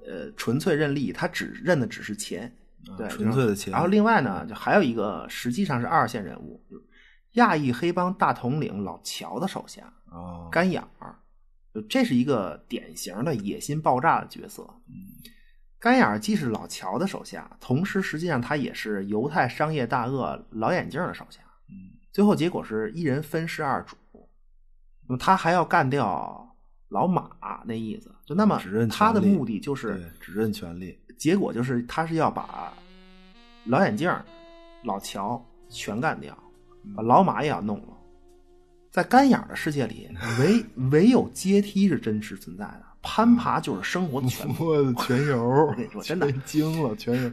呃，纯粹认利，他只认的只是钱，对，啊纯粹的钱然后另外呢，就还有一个实际上是二线人物，就是亚裔黑帮大统领老乔的手下啊，干眼儿，就这是一个典型的野心爆炸的角色。干眼儿既是老乔的手下，同时实际上他也是犹太商业大鳄老眼镜的手下。最后结果是一人分饰二主，那么他还要干掉老马那意思。就那么他的目的就是对只认权力，结果就是他是要把老眼镜、老乔全干掉，把老马也要弄了。在干眼的世界里，(laughs) 唯唯有阶梯是真实存在的，攀爬就是生活的全部。我的全油，(laughs) 我跟你说真的全惊了，全游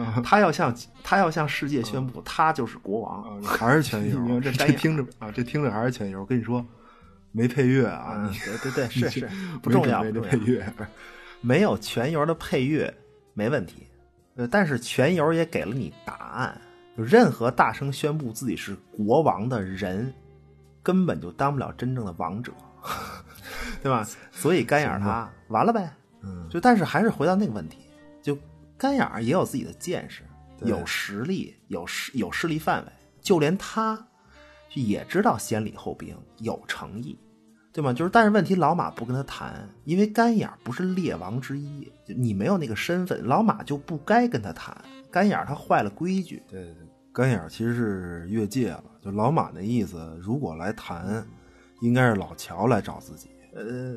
啊 (laughs) 他要向他要向世界宣布，他就是国王。啊，还是全油你看，这这听着啊，这听着还是全油。我跟你说，没配乐啊，对对对，(laughs) 是是不重要，配乐，没有全油的配乐没问题，呃，但是全油也给了你答案。就任何大声宣布自己是国王的人，根本就当不了真正的王者，(laughs) 对吧？所以干眼儿他完了呗。嗯，就但是还是回到那个问题，就干眼儿也有自己的见识，有实力，有势有势力范围，就连他也知道先礼后兵，有诚意，对吗？就是但是问题，老马不跟他谈，因为干眼儿不是列王之一，就你没有那个身份，老马就不该跟他谈。干眼儿他坏了规矩，对对对，干眼儿其实是越界了。就老马那意思，如果来谈，应该是老乔来找自己。呃，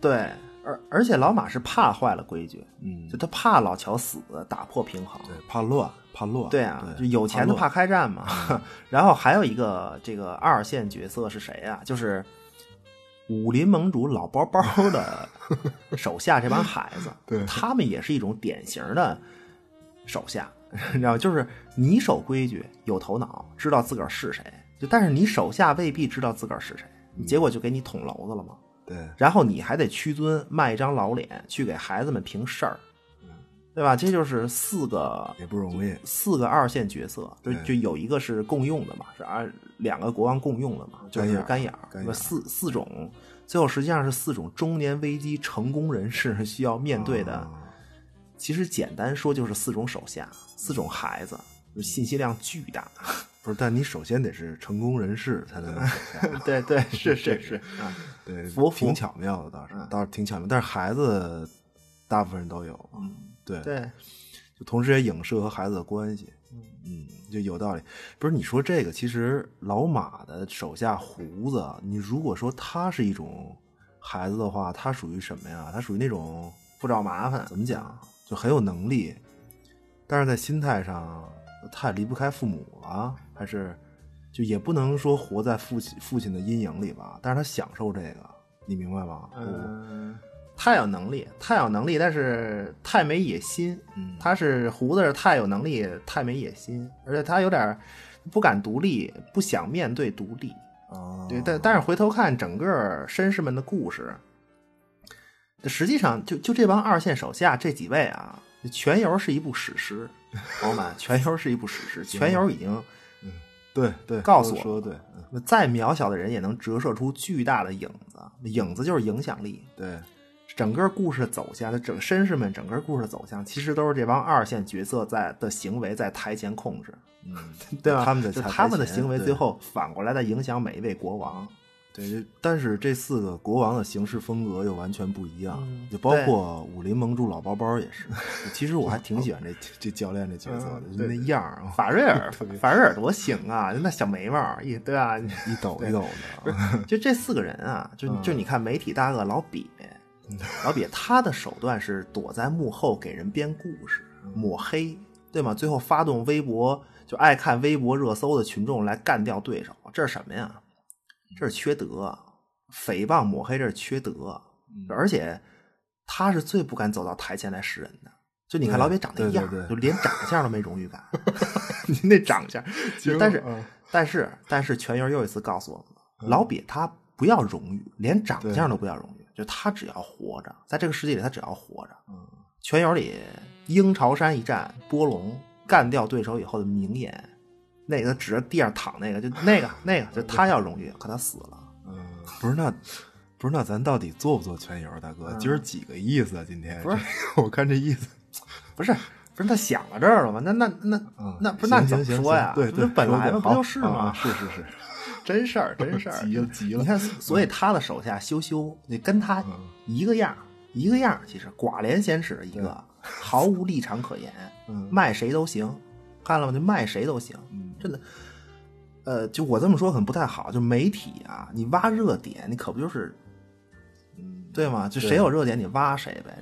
对，而而且老马是怕坏了规矩，嗯就他怕老乔死，打破平衡。对，怕乱，怕乱。对啊，就有钱的怕怕开战嘛。(laughs) (laughs) 然后还有一个这个二线角色是谁啊？就是武林盟主老包包的手下这帮孩子，(laughs) 对他们也是一种典型的手下，你知道吗？就是你守规矩，有头脑，知道自个儿是谁，就但是你手下未必知道自个儿是谁，结果就给你捅娄子了嘛。对，然后你还得屈尊，卖一张老脸去给孩子们评事儿，对吧？这就是四个也不容易。四个二线角色，就就有一个是共用的嘛，是二两个国王共用的嘛，就是干眼干眼儿，四四种，最后实际上是四种中年危机成功人士需要面对的。啊其实简单说就是四种手下，四种孩子，就信息量巨大。不是，但你首先得是成功人士才能。(laughs) 对对，是是是啊，对，服服挺巧妙的，倒是嗯倒是挺巧妙。但是孩子大部分人都有，嗯，对，对，就同时也影射和孩子的关系，嗯，就有道理。不是你说这个，其实老马的手下胡子，你如果说他是一种孩子的话，他属于什么呀？他属于那种不找麻烦，怎么讲，就很有能力，但是在心态上太离不开父母了，还是就也不能说活在父亲父亲的阴影里吧？但是他享受这个，你明白吗？嗯，太有能力，太有能力，但是太没野心。嗯。他是胡子是太有能力，太没野心，而且他有点不敢独立，不想面对独立。哦，对，但但是回头看整个绅士们的故事，实际上就就这帮二线手下这几位啊，《全游》是一部史诗，朋友们，《全游》是一部史诗，《全游》已经对对，告诉我说的对，嗯。再渺小的人也能折射出巨大的影子，影子就是影响力。对，整个故事的走向，整绅士们整个故事走向，其实都是这帮二线角色在的行为在台前控制，(laughs) 嗯，对吧？他们的就他们的行为最后反过来在影响每一位国王。对，但是这四个国王的行事风格又完全不一样，嗯就包括武林盟主老包包也是。(laughs) 其实我还挺喜欢这这教练这角色的，嗯就那样法瑞尔，(laughs) 法瑞尔多行啊！那小眉毛，一对啊？一抖一抖的。就这四个人啊，就嗯就你看媒体大鳄老瘪，老瘪他的手段是躲在幕后给人编故事、嗯抹黑，对吗？最后发动微博，就爱看微博热搜的群众来干掉对手，这是什么呀？这是缺德，诽谤抹黑，这是缺德，嗯而且他是最不敢走到台前来示人的。就你看老瘪长那样，对对对就连长相都没荣誉感，(laughs) 你那长相，但是、嗯但是但是全员又一次告诉我们，老瘪他不要荣誉，连长相都不要荣誉，就他只要活着，在这个世界里他只要活着。嗯全游里鹰巢山一战，波龙干掉对手以后的名言，那个指着地上躺那个，就那个那个，就他要荣誉，可他死了。嗯，(laughs) 不是那。不是，那咱到底做不做全游，大哥？今儿几个意思啊？今天嗯不是，我看这意思，不 (laughs) 是不是，他想到这儿了吗？那那那嗯那不是那你怎么说呀？对对，本来嘛，不就是吗？是是是，真事儿，真事儿，(laughs) 急了急了你看，所以他的手下羞羞，你跟他嗯一个样儿，一个样儿，其实寡廉鲜耻的一个，毫无立场可言，(laughs) 嗯卖谁都行，看了吗？就卖谁都行，嗯真的。呃，就我这么说可能不太好，就媒体啊，你挖热点，你可不就是，嗯，对吗？就谁有热点，你挖谁呗，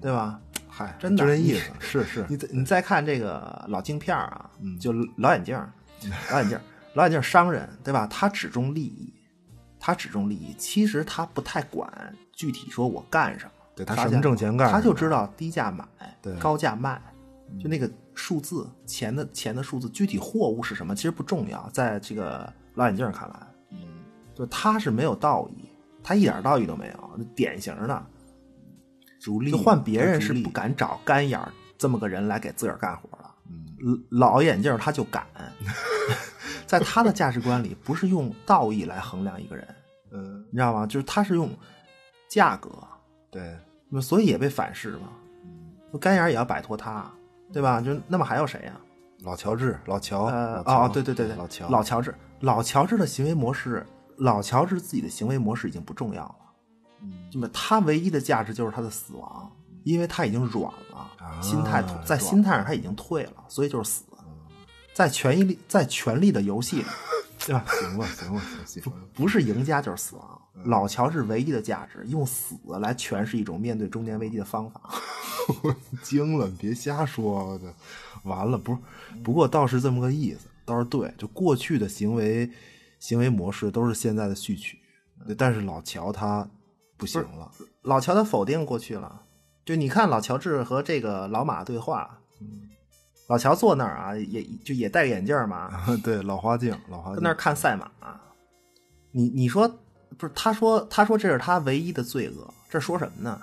对吧？嗨，真的你就这意思，是是，你再你再看这个老镜片儿啊，嗯就老眼镜，(laughs) 老眼镜儿，老眼镜儿商人对吧？他只重利益，他只重利益，其实他不太管具体说我干什么，对他什么挣钱干他就知道低价买，对高价卖，就那个数字钱的钱的数字，具体货物是什么其实不重要，在这个老眼镜看来，嗯，就他是没有道义，他一点道义都没有，典型的。换别人是不，敢找干眼儿这么个人来给自个儿干活了。嗯老眼镜他就敢，(laughs) 在他的价值观里，不是用道义来衡量一个人，嗯，你知道吗？就是他是用价格，对，那所以也被反噬嘛。就干眼儿也要摆脱他，对吧？就那么还有谁呀、老乔治，老乔，呃哦，对对对对，老乔，老乔治，老乔治的行为模式，老乔治自己的行为模式已经不重要了。嗯那么他唯一的价值就是他的死亡，因为他已经软了，啊心态在心态上他已经退了，所以就是死。在权力在权力的游戏里，(laughs) 对吧？行了行了行行了，不是赢家就是死亡。老乔是唯一的价值，用死来诠释一种面对中年危机的方法。(laughs) 惊了，别瞎说，完了，不是，不过倒是这么个意思，倒是对，就过去的行为行为模式都是现在的序曲，但是老乔他不行了，老乔他否定过去了，就你看老乔治和这个老马对话，老乔坐那儿啊，也就也戴个眼镜嘛，(laughs) 对，老花镜，老花镜跟那儿看赛马。你你说不是？他说他说这是他唯一的罪恶，这说什么呢？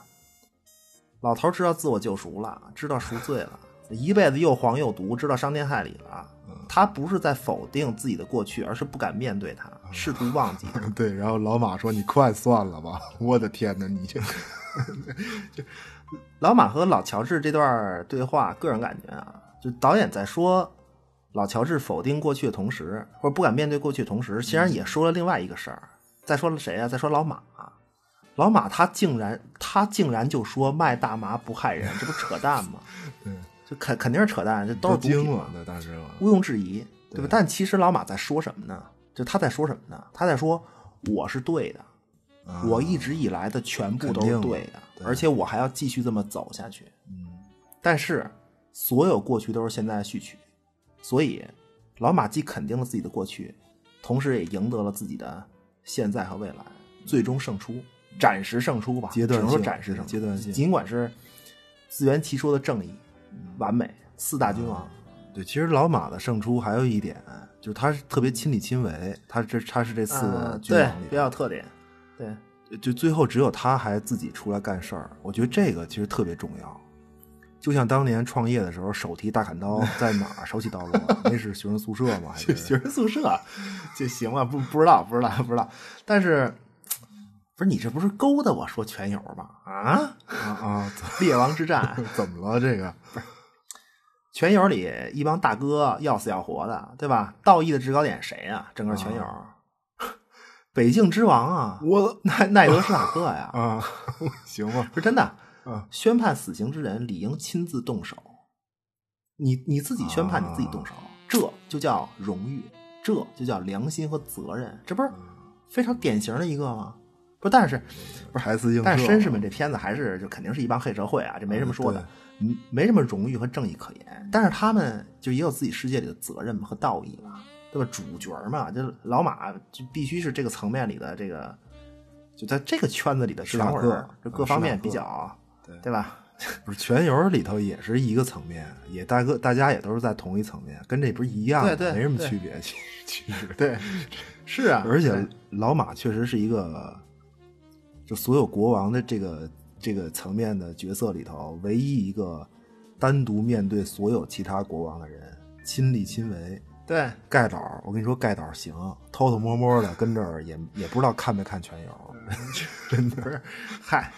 老头知道自我救赎了，知道赎罪了，(laughs) 一辈子又黄又毒，知道伤天害理了。他不是在否定自己的过去，而是不敢面对他，试图忘记。(laughs) 对，然后老马说：“你快算了吧！”我的天哪，你这就老马和老乔治这段对话，个人感觉啊，就导演在说。老乔治否定过去的同时，或者不敢面对过去的同时，其实也说了另外一个事儿。再说了谁啊？再说老马。老马他竟然他竟然就说卖大麻不害人，这不扯淡吗？(laughs) 对，就肯肯定是扯淡，这都是毒品嘛，毋庸置疑，对吧？但其实老马在说什么呢？就他在说什么呢？他在说我是对的，我一直以来的全部都是对的，而且我还要继续这么走下去。嗯，但是所有过去都是现在的序曲。所以，老马既肯定了自己的过去，同时也赢得了自己的现在和未来，最终胜出，暂时胜出吧。阶段性，暂时胜出，阶段性。尽管是自圆其说的正义、完美四大君王。对，其实老马的胜出还有一点，就是他是特别亲力亲为，他这他是这四个君王里比较有特点。对，就最后只有他还自己出来干事儿，我觉得这个其实特别重要。就像当年创业的时候，手提大砍刀 (laughs) 在哪儿？手起刀落，那是学生宿舍吗？还是学生宿舍就行了？不不知道，不知道，不知道。但是不是你这不是勾搭我说全友吗？啊啊啊！(laughs) 猎王之战 (laughs) 怎么了？这个不是全友里一帮大哥要死要活的，对吧？道义的制高点谁呀？整个全友，北境之王啊！我奈奈德史塔克呀！啊，行吧？是真的。啊！宣判死刑之人理应亲自动手。你你自己宣判，你自己动手，这就叫荣誉，这就叫良心和责任。这不是非常典型的一个吗？不，但是不是台词但是绅士们这片子还是就肯定是一帮黑社会啊，这没什么说的，没什么荣誉和正义可言。但是他们就也有自己世界里的责任和道义嘛，对吧？主角嘛，就老马就必须是这个层面里的这个，就在这个圈子里的权威，就各方面比较。对对吧？(laughs) 不是全游里头也是一个层面，也大哥大家也都是在同一层面，跟这不是一样，对对，没什么区别。其其实对，是啊。而且老马确实是一个，就所有国王的这个这个层面的角色里头，唯一一个单独面对所有其他国王的人，亲力亲为。对，盖导，我跟你说，盖导行，偷偷摸摸的跟这儿也也不知道看没看全游，(laughs) 真的是，嗨。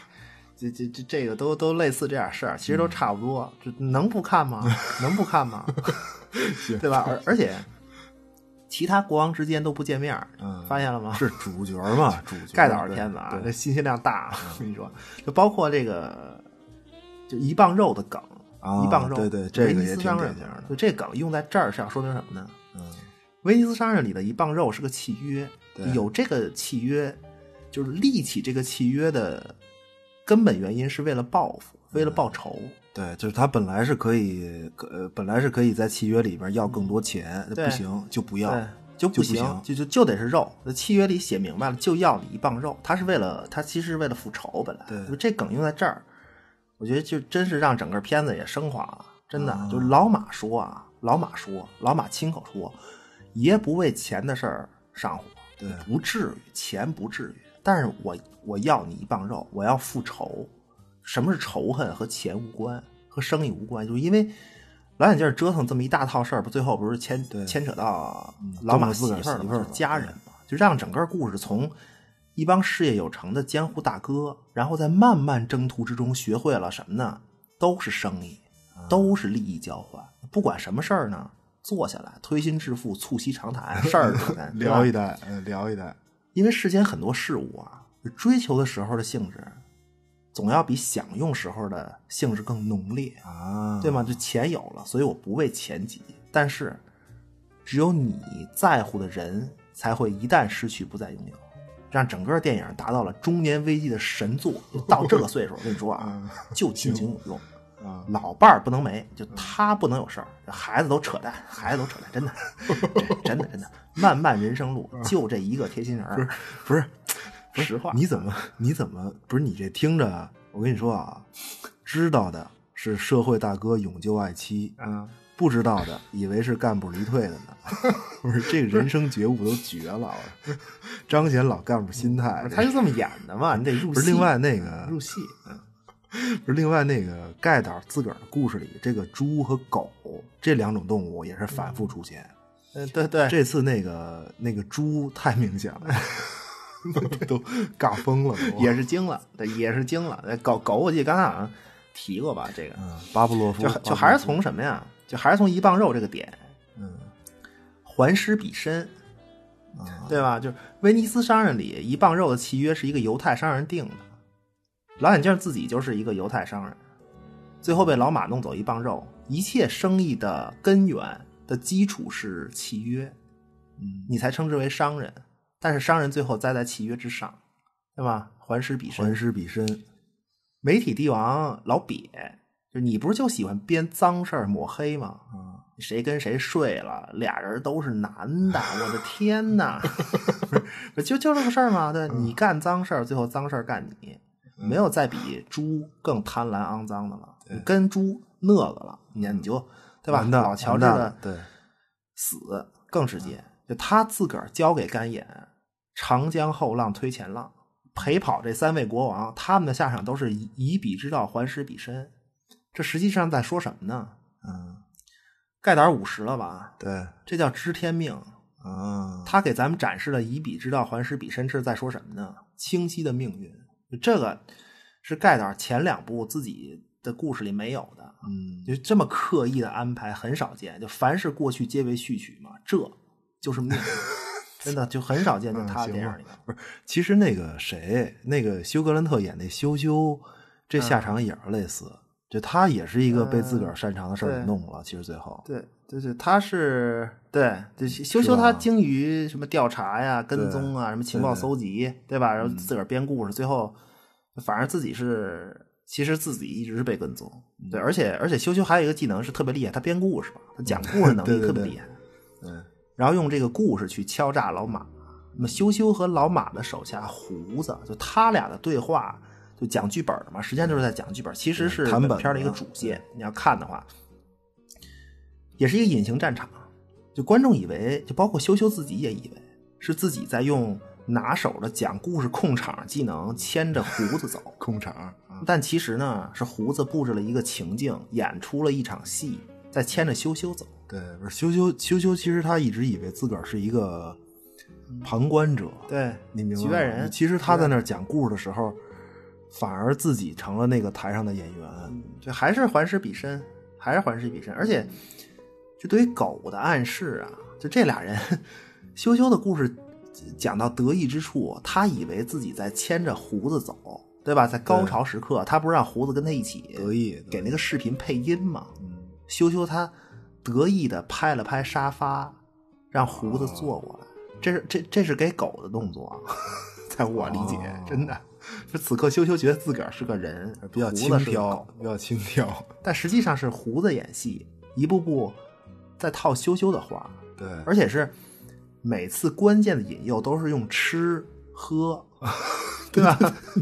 这这这这个都都类似这点事儿，其实都差不多。这能不看吗？能不看吗？(laughs) 对吧？而而且，其他国王之间都不见面嗯，发现了吗？是主角嘛？主角 (laughs) 盖导的片子啊，这信息量大。我跟你说，就包括这个，就一磅肉的梗，一磅肉，对对，这个也挺典型的。就这梗用在这儿是要说明什么呢？嗯，威尼斯商人里的一磅肉是个契约，有这个契约，就是立起这个契约的。根本原因是为了报复，为了报仇。对，就是他本来是可以，呃，本来是可以在契约里边要更多钱，不行就不要，就不行，就就就得是肉。那契约里写明白了，就要你一磅肉。他是为了，他其实是为了复仇。本来，对，就这梗用在这儿，我觉得就真是让整个片子也升华了。真的，就是老马说啊，老马说，老马亲口说，爷不为钱的事儿上火，对，不至于，钱不至于。但是我我要你一磅肉，我要复仇。什么是仇恨？和钱无关，和生意无关，就是因为老眼镜折腾这么一大套事儿，不最后不是牵牵扯到老马媳妇儿、家人嘛？就让整个故事从一帮事业有成的江湖大哥，然后在漫漫征途之中学会了什么呢？都是生意，都是利益交换。不管什么事儿呢，坐下来推心置腹，促膝长谈，事儿聊一单，聊一单。因为世间很多事物啊，追求的时候的性质，总要比享用时候的性质更浓烈啊，对吗？就钱有了，所以我不为钱急。但是，只有你在乎的人，才会一旦失去不再拥有，让整个电影达到了中年危机的神作。到这个岁数，我跟你说啊，(laughs) 就亲情有用。老伴儿不能没，就他不能有事儿，孩子都扯淡，(laughs) 孩子都扯淡，真的，(laughs) 真的真的，漫漫人生路 (laughs) 就这一个贴心人不是不是实话。你怎么你怎么不是你这听着？我跟你说啊，知道的是社会大哥永救爱妻，啊？不知道的以为是干部离退的呢。不是这个人生觉悟都绝了，彰显老干部心态。他就这么演的嘛，你得入戏。不是另外那个入戏，嗯另外那个盖导自个儿的故事里，这个猪和狗这两种动物也是反复出现。嗯，对对，这次那个那个猪太明显了，(laughs) 都尬疯了都。也是惊了，对，也是惊了。呃狗狗，我记得刚才好像提过吧，这个嗯，巴布洛夫就就还是从什么呀？就还是从一磅肉这个点，嗯还施比身，啊对吧？就是威尼斯商人里一磅肉的契约是一个犹太商人定的，老眼镜自己就是一个犹太商人，最后被老马弄走一磅肉，一切生意的根源的基础是契约，嗯，你才称之为商人，但是商人最后栽在契约之上，对吧？还施比身还，施比身，媒体帝王老瘪，就你不是就喜欢编脏事儿抹黑吗？啊，谁跟谁睡了，俩人都是男的，我的天哪！(laughs) 不是就就这个事儿吗？对，你干脏事儿，最后脏事儿干你，没有再比猪更贪婪肮脏的了。你跟猪那个了，你看你就对吧？老乔治的对死更直接，就他自个儿交给干眼，长江后浪推前浪，陪跑这三位国王，他们的下场都是以以彼之道还施彼身。这实际上在说什么呢？嗯，盖胆五十了吧？对这叫知天命。啊，他给咱们展示了以彼之道还施彼身，这是在说什么呢？清晰的命运，这个是盖导前两部自己的故事里没有的，嗯就这么刻意的安排很少见。就凡是过去皆为序曲嘛，这就是命，真的就很少见。就他嗯行吧这样一个，不是，其实那个谁，那个休格兰特演那修修，这下场也是类似，就他也是一个被自个儿擅长的事儿给弄了。其实最后，对，对对他是对，就修修他精于什么调查呀、跟踪啊、什么情报搜集，对吧？然后嗯自个儿编故事，最后反而自己是其实自己一直是被跟踪。嗯对，而且而且修修还有一个技能是特别厉害，他编故事嘛，他讲故事能 (laughs) 力特别厉害。嗯然后用这个故事去敲诈老马。那么修修和老马的手下胡子，就他俩的对话，就讲剧本嘛，实际上就是在讲剧本，其实是谈本本片的一个主线。你要看的话，也是一个隐形战场。就观众以为，就包括修修自己也以为是自己在用拿手的讲故事控场技能牵着胡子走，(laughs) 控场啊，但其实呢，是胡子布置了一个情境，演出了一场戏，在牵着修修走。对，不是修修修修，其实他一直以为自个儿是一个旁观者，对，你明白吗？局外人其实他在那儿讲故事的时候，反而自己成了那个台上的演员。就还是环视比身，还是环视比身，而且就对于狗的暗示啊，就这俩人，羞羞的故事讲到得意之处，他以为自己在牵着胡子走，对吧？在高潮时刻，他不是让胡子跟他一起得意给那个视频配音吗？嗯，羞羞他得意的拍了拍沙发，让胡子坐过来，这是这这是给狗的动作啊，(laughs) 在我理解，哦真的。(laughs) 是此刻羞羞觉得自个儿是个人，比较轻佻比较轻佻。(laughs) 但实际上是胡子演戏，一步步在套羞羞的话，对，而且是每次关键的引诱都是用吃喝，(laughs) 对吧？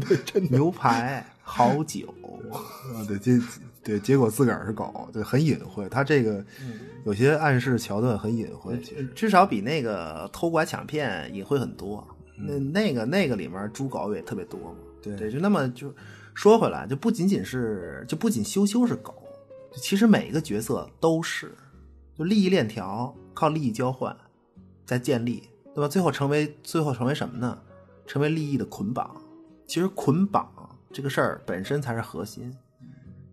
对，真牛排、好酒，啊，对，结对，结果自个儿是狗，对，很隐晦。他这个嗯有些暗示桥段很隐晦，至少比那个偷拐抢骗隐晦很多。那那个那个里面猪狗也特别多嘛，对对，就那么就说回来，就不仅仅是就不仅羞羞是狗，其实每一个角色都是，就利益链条靠利益交换在建立，对吧？最后成为最后成为什么呢？成为利益的捆绑。其实捆绑这个事儿本身才是核心。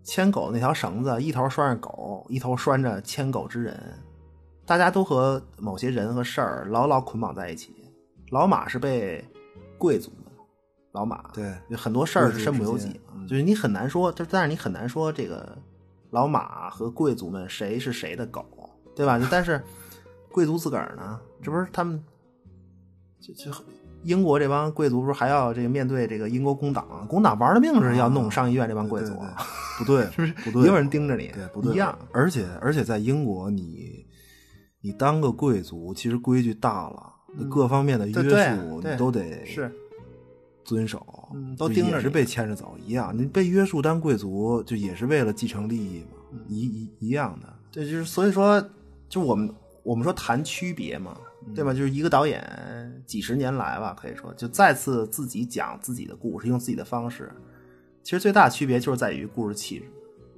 牵狗那条绳子，一头拴着狗，一头拴着牵狗之人，大家都和某些人和事儿牢牢捆绑在一起。老马是被贵族的，老马对有很多事儿是身不由己就是你很难说，就但是你很难说这个老马和贵族们谁是谁的狗，对吧？但是 (laughs) 贵族自个儿呢，这不是他们就就英国这帮贵族不是还要这个面对这个英国工党，工党玩了命是要弄上议院这帮贵族，(laughs) 对对对不对，是不是？不对，也有人盯着你，对，不对，一样。而且而且在英国，你你当个贵族，其实规矩大了，你各方面的约束对你都得是遵守，嗯都盯着也是被牵着走一样。你被约束当贵族，就也是为了继承利益嘛，一一一样的。对，就是所以说，就我们我们说谈区别嘛，对吧？就是一个导演几十年来吧，可以说就再次自己讲自己的故事，用自己的方式。其实最大的区别就是在于故事气质。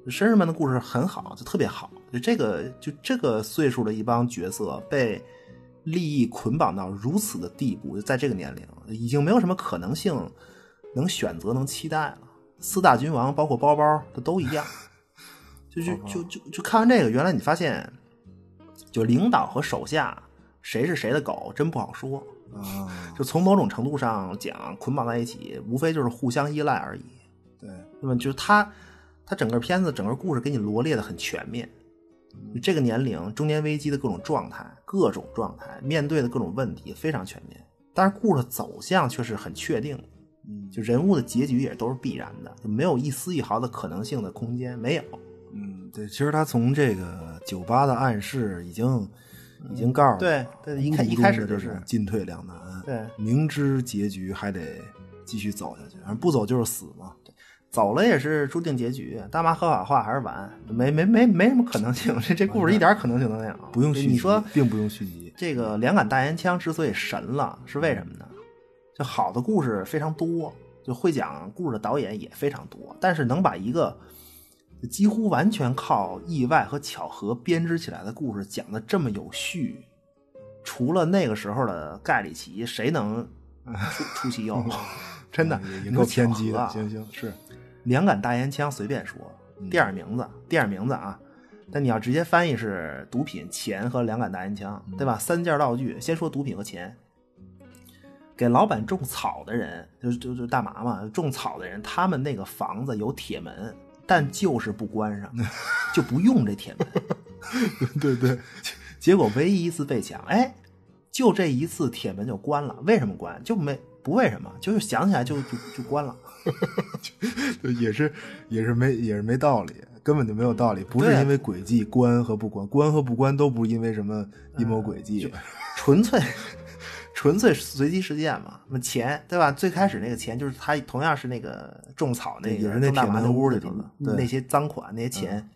绅士们的故事很好，就特别好。就这个就这个岁数的一帮角色被利益捆绑到如此的地步，在这个年龄，已经没有什么可能性能选择、能期待了。四大君王包括包包，这都一样。(laughs) 就就就就就看完这个，原来你发现，就领导和手下谁是谁的狗，真不好说。啊，就从某种程度上讲，捆绑在一起，无非就是互相依赖而已。对，那么就是他，他整个片子整个故事给你罗列的很全面。这个年龄中年危机的各种状态，各种状态面对的各种问题非常全面，但是故事走向却是很确定的。嗯就人物的结局也都是必然的，就没有一丝一毫的可能性的空间，没有。嗯，对，其实他从这个酒吧的暗示已经已经告诉你对对一开一开始就是进退两难，对，明知结局还得继续走下去，反正不走就是死嘛。走了也是注定结局，大麻合法化还是晚，没没没没什么可能性，这这故事一点可能性都没有。不用续集，你说并不用续集。这个两杆大烟枪之所以神了，是为什么呢？就好的故事非常多，就会讲故事的导演也非常多，但是能把一个几乎完全靠意外和巧合编织起来的故事讲的这么有序，除了那个时候的盖里奇，谁能出出其右？(laughs) 真的够偏激的。啊！行行是，两杆大烟枪随便说，电影名字，电影名字啊。但你要直接翻译是毒品、钱和两杆大烟枪，对吧？三件道具，先说毒品和钱。给老板种草的人，就是就就大麻嘛，种草的人，他们那个房子有铁门，但就是不关上，(laughs) 就不用这铁门。(laughs) 对对，结果唯一一次被抢，哎，就这一次铁门就关了。为什么关？就没不为什么，就是想起来就就就关了。(laughs) 也是也是没也是没道理，根本就没有道理。不是因为诡计关和不关，关和不关都不是因为什么阴谋诡计。纯粹 (laughs) 纯粹随机事件嘛。那么钱对吧？最开始那个钱就是他同样是那个种草那个也是那种大麻铁门屋里头的那些赃款那些钱。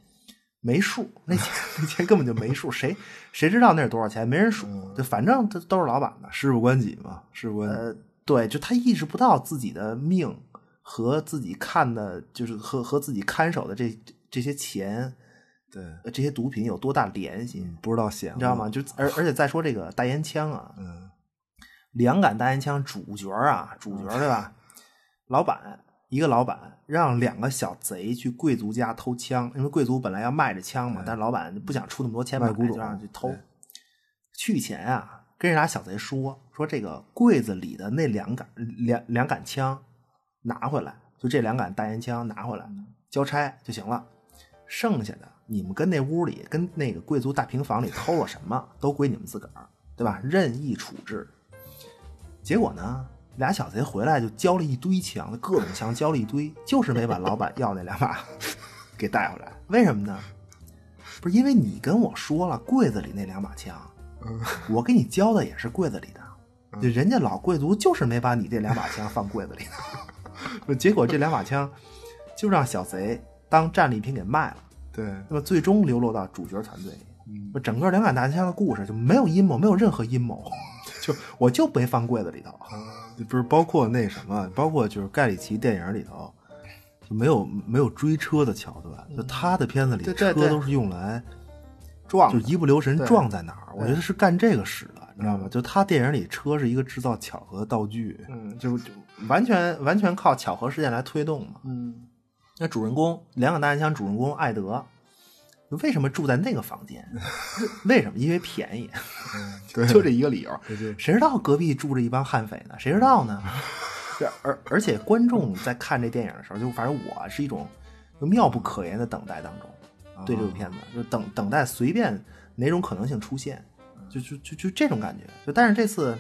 没数，那钱那钱根本就没数，谁谁知道那是多少钱？没人数，嗯就反正都都是老板的。事不关己嘛，事不关己。呃，对，就他意识不到自己的命和自己看的，就是和和自己看守的这这些钱，对，呃这些毒品有多大联系，不知道险，你知道吗？？就而而且再说这个大烟枪啊，嗯，两杆大烟枪主角啊，主角对吧？老板一个老板让两个小贼去贵族家偷枪，因为贵族本来要卖着枪嘛，但是老板不想出那么多钱买，卖古董就让去偷。去前啊，跟这俩小贼说说这个柜子里的那两杆两两杆枪拿回来，就这两杆大烟枪拿回来交差就行了，剩下的你们跟那屋里跟那个贵族大平房里偷了什么，都归你们自个儿，对吧？任意处置。结果呢，俩小贼回来就交了一堆枪，各种枪交了一堆，就是没把老板要那两把给带回来。为什么呢？不是因为你跟我说了柜子里那两把枪，我给你交的也是柜子里的，就人家老贵族就是没把你这两把枪放柜子里的，(laughs) 结果这两把枪就让小贼当战利品给卖了。对，那么最终流落到主角团队里。嗯，整个两杆大枪的故事就没有阴谋，没有任何阴谋，(laughs) 就我就没放柜子里头。不是包括那什么，包括就是盖里奇电影里头就没有没有追车的桥段，就他的片子里车都是用来撞就一不留神撞在哪儿，我觉得是干这个使的，你知道吗？就他电影里车是一个制造巧合的道具，嗯，就就完全完全靠巧合事件来推动嘛。嗯，那主人公两杆大烟枪主人公艾德，为什么住在那个房间？(laughs) 为什么？因为便宜，对就这一个理由。谁知道隔壁住着一帮悍匪呢？谁知道呢？(laughs) 这而而且观众在看这电影的时候，就反正我是一种妙不可言的等待当中，对这部片子就等等待随便哪种可能性出现，就就就就这种感觉。就但是这次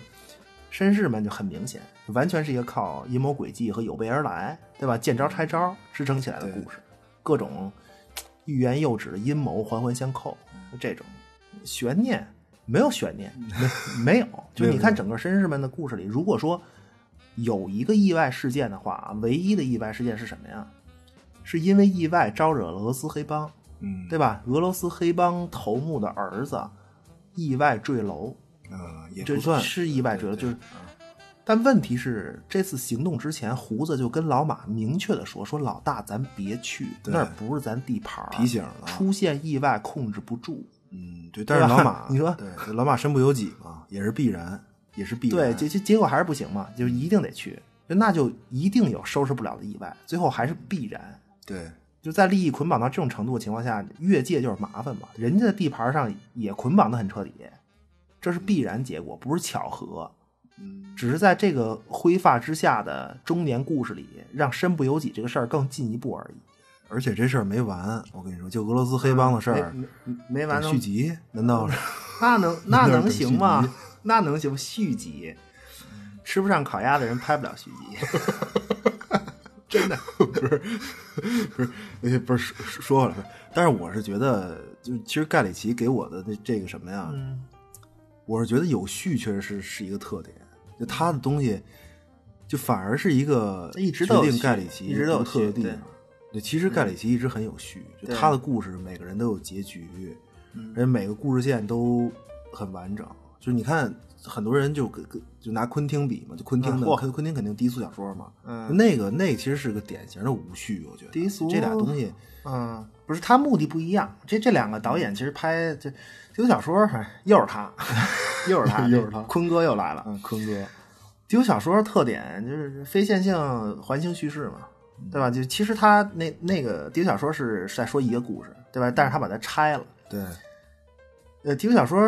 绅士们就很明显，完全是一个靠阴谋诡计和有备而来，对吧？见招拆招支撑起来的故事，各种欲言又止的阴谋环环相扣，这种悬念没有悬念，没没有。(laughs) 就你看整个绅士们的故事里，如果说有一个意外事件的话，唯一的意外事件是什么呀？是因为意外招惹了俄罗斯黑帮，嗯，对吧？俄罗斯黑帮头目的儿子意外坠楼，啊，也不算是意外坠楼，就是。但问题是，这次行动之前，胡子就跟老马明确的说：“说老大，咱别去，那儿不是咱地盘儿提醒了出现意外控制不住。嗯，(laughs) 对，但是老马，(laughs) 你说对，老马身不由己嘛，也是必然，也是必然。对，结结结果还是不行嘛，就一定得去，那就一定有收拾不了的意外，最后还是必然。对就在利益捆绑到这种程度的情况下，越界就是麻烦嘛。人家的地盘上也捆绑的很彻底，这是必然结果，不是巧合。嗯，只是在这个灰发之下的中年故事里，让身不由己这个事儿更进一步而已。而且这事儿没完，我跟你说，就俄罗斯黑帮的事儿，没没没完续集，难道是？(laughs) 那能那能行吗？那能行吗？续集，(laughs) 吃不上烤鸭的人拍不了续集。(laughs) 真的，不是不是说说回来，但是我是觉得，就其实盖里奇给我的这这个什么呀，嗯我是觉得有序确实是是一个特点，就他的东西，就反而是一个一直决定盖里奇独特的地方。对，其实盖里奇一直很有序，就他的故事每个人都有结局，嗯而且每个故事线都很完整。就是你看，很多人就跟跟就拿昆汀比嘛，就昆汀的，嗯嚯昆昆汀肯定低俗小说嘛，嗯那个那个其实是个典型的无序，我觉得低俗这俩东西，嗯，不是他目的不一样。这这两个导演其实拍这低俗小说，哎又是他，(laughs) 又是他，(laughs) 又是他坤哥又来了。嗯，坤哥，低俗小说特点就是非线性环形叙事嘛，对吧？就其实他那那个低俗小说是是在说一个故事，对吧？但是他把它拆了。对，呃，低俗小说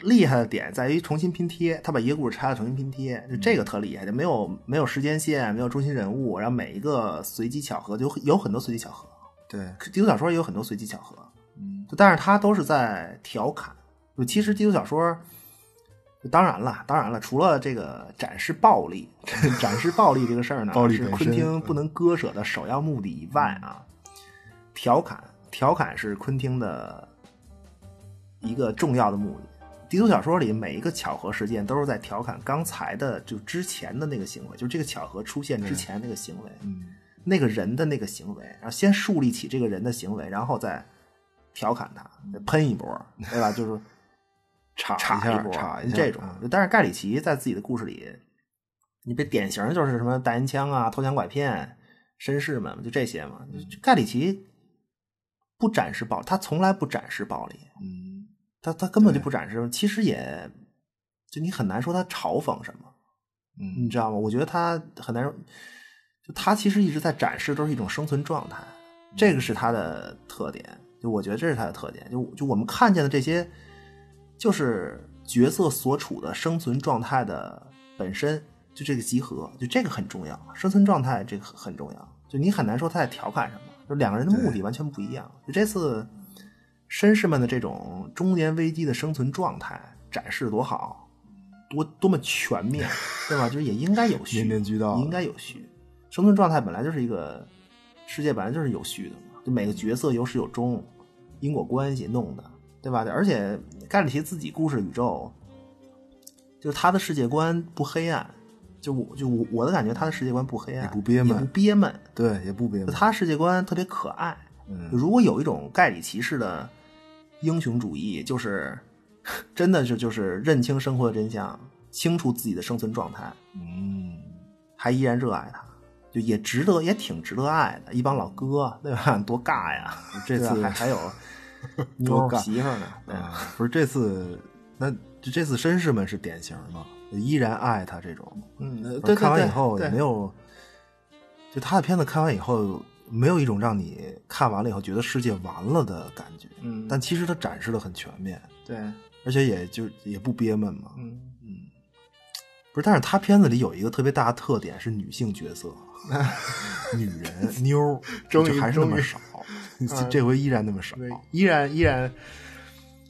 厉害的点在于重新拼贴，他把一个故事拆了重新拼贴，就这个特厉害，就没有没有时间线，没有中心人物，然后每一个随机巧合，就有很多随机巧合。对，低俗小说也有很多随机巧合，嗯，但是他都是在调侃。就其实低俗小说，当然了，当然了，除了这个展示暴力、(laughs) 展示暴力这个事儿呢，是昆汀不能割舍的首要目的以外啊，调侃调侃是昆汀的一个重要的目的。低俗小说里每一个巧合事件都是在调侃刚才的就之前的那个行为，就这个巧合出现之前那个行为。嗯，那个人的那个行为，然后先树立起这个人的行为，然后再调侃他，喷一波，对吧？就是插插一下波，插一下这种嗯。但是盖里奇在自己的故事里，你别典型就是什么带烟枪啊、偷抢拐骗、绅士们，就这些嘛。盖里奇不展示暴，他从来不展示暴力，嗯，他他根本就不展示。其实也，就你很难说他嘲讽什么。嗯你嗯，知道吗？我觉得他很难，就他其实一直在展示都是一种生存状态，这个是他的特点。就我觉得这是他的特点。就就我们看见的这些，就是角色所处的生存状态的本身，就这个集合，就这个很重要。生存状态这个很很重要。就你很难说他在调侃什么，就两个人的目的完全不一样。就这次绅士们的这种中年危机的生存状态展示多好，多多么全面，对吧？就是也应该有序，(laughs) 面面俱到应该有序。生存状态本来就是一个世界，本来就是有序的嘛，就每个角色有始有终，因果关系弄的，对吧？而且盖里奇自己故事宇宙，就他的世界观不黑暗，就我就我我的感觉，他的世界观不黑暗，也不憋闷也不憋闷，对，也不憋闷他世界观特别可爱。嗯如果有一种盖里奇式的英雄主义，就是 (laughs) 真的是就是认清生活的真相，清楚自己的生存状态，嗯，还依然热爱他，就也值得，也挺值得爱的。一帮老哥，对吧？多尬呀！这次还还有多尬媳妇儿呢，不是这次，那这这次绅士们是典型嘛，依然爱他这种。嗯，对对看完以后也没有，就他的片子看完以后，没有一种让你看完了以后觉得世界完了的感觉。嗯但其实他展示的很全面，对，而且也就也不憋闷嘛。嗯，不是，但是他片子里有一个特别大的特点是女性角色，(laughs) 女人妞儿，(laughs) 终于就还是那么少，(laughs) 这回依然那么少。对，依然依然，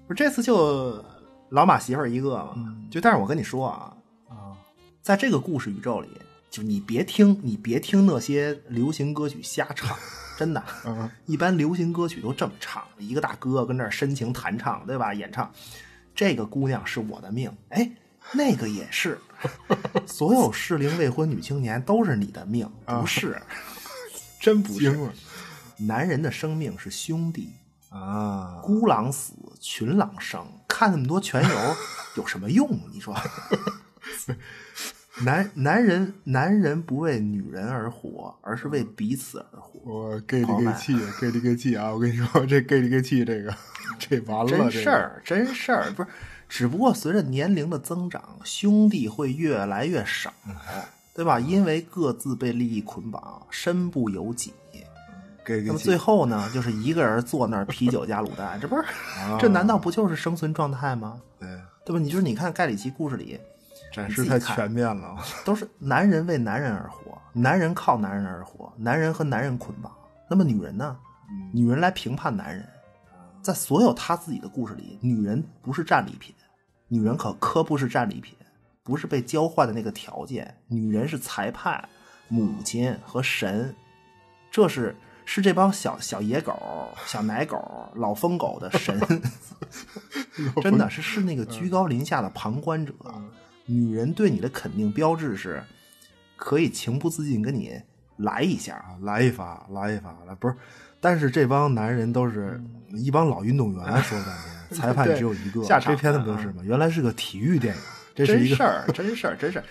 不是这次就老马媳妇儿一个嘛，就但是我跟你说啊，啊，在这个故事宇宙里，就你别听，你别听那些流行歌曲瞎唱，真的。(laughs) 嗯一般流行歌曲都这么唱，一个大哥跟那儿深情弹唱，对吧？演唱，这个姑娘是我的命，哎，那个也是，(laughs) 所有适龄未婚女青年都是你的命，不是，真不是男人的生命是兄弟，啊！孤狼死，群狼生，看那么多全游 (laughs) 有什么用？你说，(laughs) 男男人男人不为女人而活，而是为彼此而活。我给好卖你个气，，gay 里 gay 气啊！我跟你说，这 gay 里 gay 气，这个这完了，真这个事儿，真事儿，不是。只不过随着年龄的增长，兄弟会越来越少，对吧？因为各自被利益捆绑，身不由己。那么最。后呢，就是一个人坐那儿啤酒加卤蛋，这不是？这难道不就是生存状态吗？对，对吧？你就是你看盖里奇故事里，展示太全面了。都是男人为男人而活，男人靠男人而活，男人和男人捆绑。那么女人呢？女人来评判男人，在所有他自己的故事里，女人不是战利品，女人可可不是战利品，不是被交换的那个条件。女人是裁判、母亲和神，这是是这帮小小野狗、小奶狗、老疯狗的神，(laughs) 真的是是那个居高临下的旁观者。女人对你的肯定标志是，可以情不自禁跟你来一下。啊，来一发，来一发，来不是。但是这帮男人都是一帮老运动员，说半天，(laughs) 裁判只有一个。下场这片子不就是吗？原来是个体育电影，这是一个真事儿，真事儿，真事儿。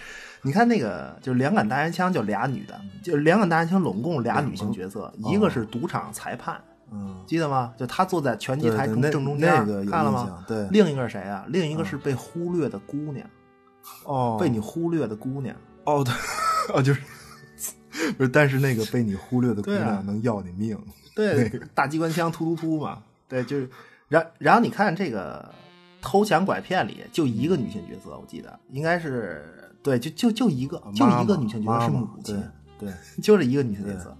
你看那个，就是两杆大烟枪，就俩女的，就两杆大烟枪，拢共俩女性角色，一个是赌场裁判，嗯，记得吗？就她坐在拳击台正中间，那个看了吗？对另一个是谁啊？另一个是被忽略的姑娘，哦，被你忽略的姑娘。哦，对，哦，就是不是？但是那个被你忽略的姑娘能要你命，对，大机关枪突突突嘛，对，就是，然然后你看这个偷抢拐骗里就一个女性角色，我记得应该是对，就就就一个，就一个女性角色是母亲，对，对，就是一个女性角色，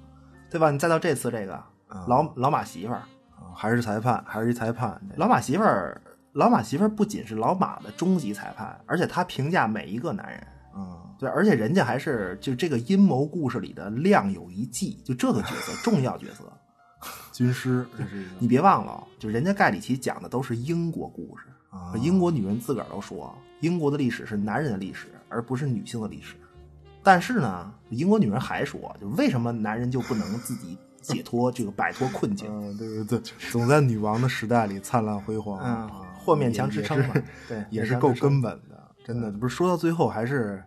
对吧？你再到这次这个嗯老老马媳妇儿，啊还是裁判，还是一裁判，老马媳妇儿，老马媳妇儿不仅是老马的终极裁判，而且她评价每一个男人。嗯，对，而且人家还是就这个阴谋故事里的亮有一计，就这个角色重要角色。(laughs) 军师，这是一个你别忘了，就人家盖里奇讲的都是英国故事，啊英国女人自个儿都说，英国的历史是男人的历史，而不是女性的历史。但是呢，英国女人还说，就为什么男人就不能自己解脱这个摆脱困境？嗯，对对对，总在女王的时代里灿烂辉煌，嗯啊，或勉强支撑吧也是对也是够根本的，真的，不是说到最后还是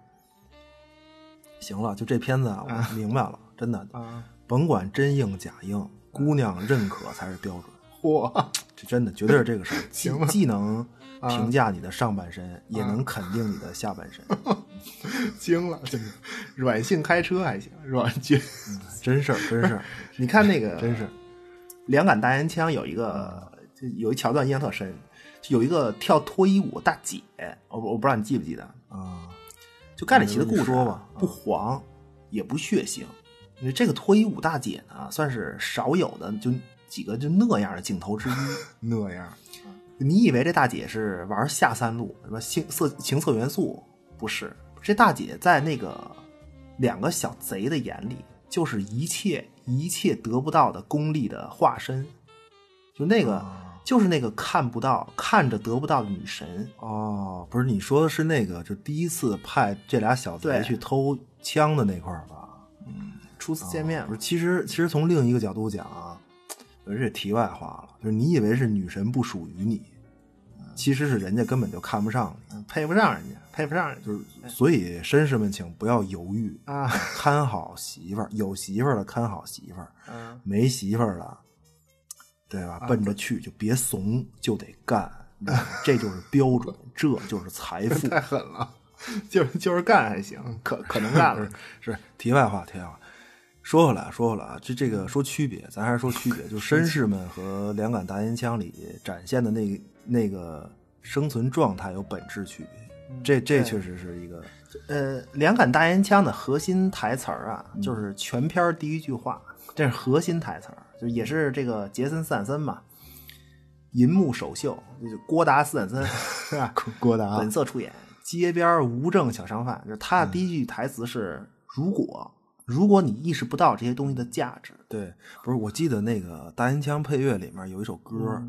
行了，就这片子啊，我明白了，真的，啊，甭管真硬假硬，姑娘认可才是标准，嚯，(laughs) 这真的绝对是这个事儿，(laughs) 既既能评价你的上半身，也能肯定你的下半身，(laughs) 惊了，真的，软性开车还行，软绝。真事儿，真事儿，你看那个，真是两杆大烟枪有一个，就有一桥段印象特深，有一个跳脱衣舞大姐，我我不知道你记不记得，啊，就盖里奇的故事、啊、你说吧不黄也不血腥，因为这个脱衣舞大姐呢，算是少有的就几个就那样的镜头之一。(laughs) 那样，你以为这大姐是玩下三路什么性色情色元素？不是，这大姐在那个两个小贼的眼里，就是一切一切得不到的功利的化身，就那个、就是那个看不到看着得不到的女神。哦，不是你说的是那个，就第一次派这俩小贼去偷枪的那块儿吧？初次见面不是，其实其实从另一个角度讲啊，呃这题外话了，就是你以为是女神不属于你，其实是人家根本就看不上你，配不上人家，配不上人家，就是所以绅士们请不要犹豫啊，看好媳妇儿，有媳妇儿的看好媳妇儿，嗯没媳妇儿的，对吧？奔着去就别怂，就得干，这就是标准，这就是财富。(laughs) 太狠了，就是就是干还行，可可能干了。(laughs) 是题外话，题外话。说回来，说回来啊，这这个说区别，咱还是说区别，就绅士们和两杆大烟枪里展现的那那个生存状态有本质区别。这这确实是一个呃，两杆大烟枪的核心台词儿啊，就是全片儿第一句话，这是核心台词儿，就也是这个杰森斯坦森嘛，银幕首秀，就是郭达斯坦森 (laughs) 是吧？郭达本色出演，街边无证小商贩，就是他的第一句台词是：如果如果你意识不到这些东西的价值，对，不是我记得那个大烟枪配乐里面有一首歌，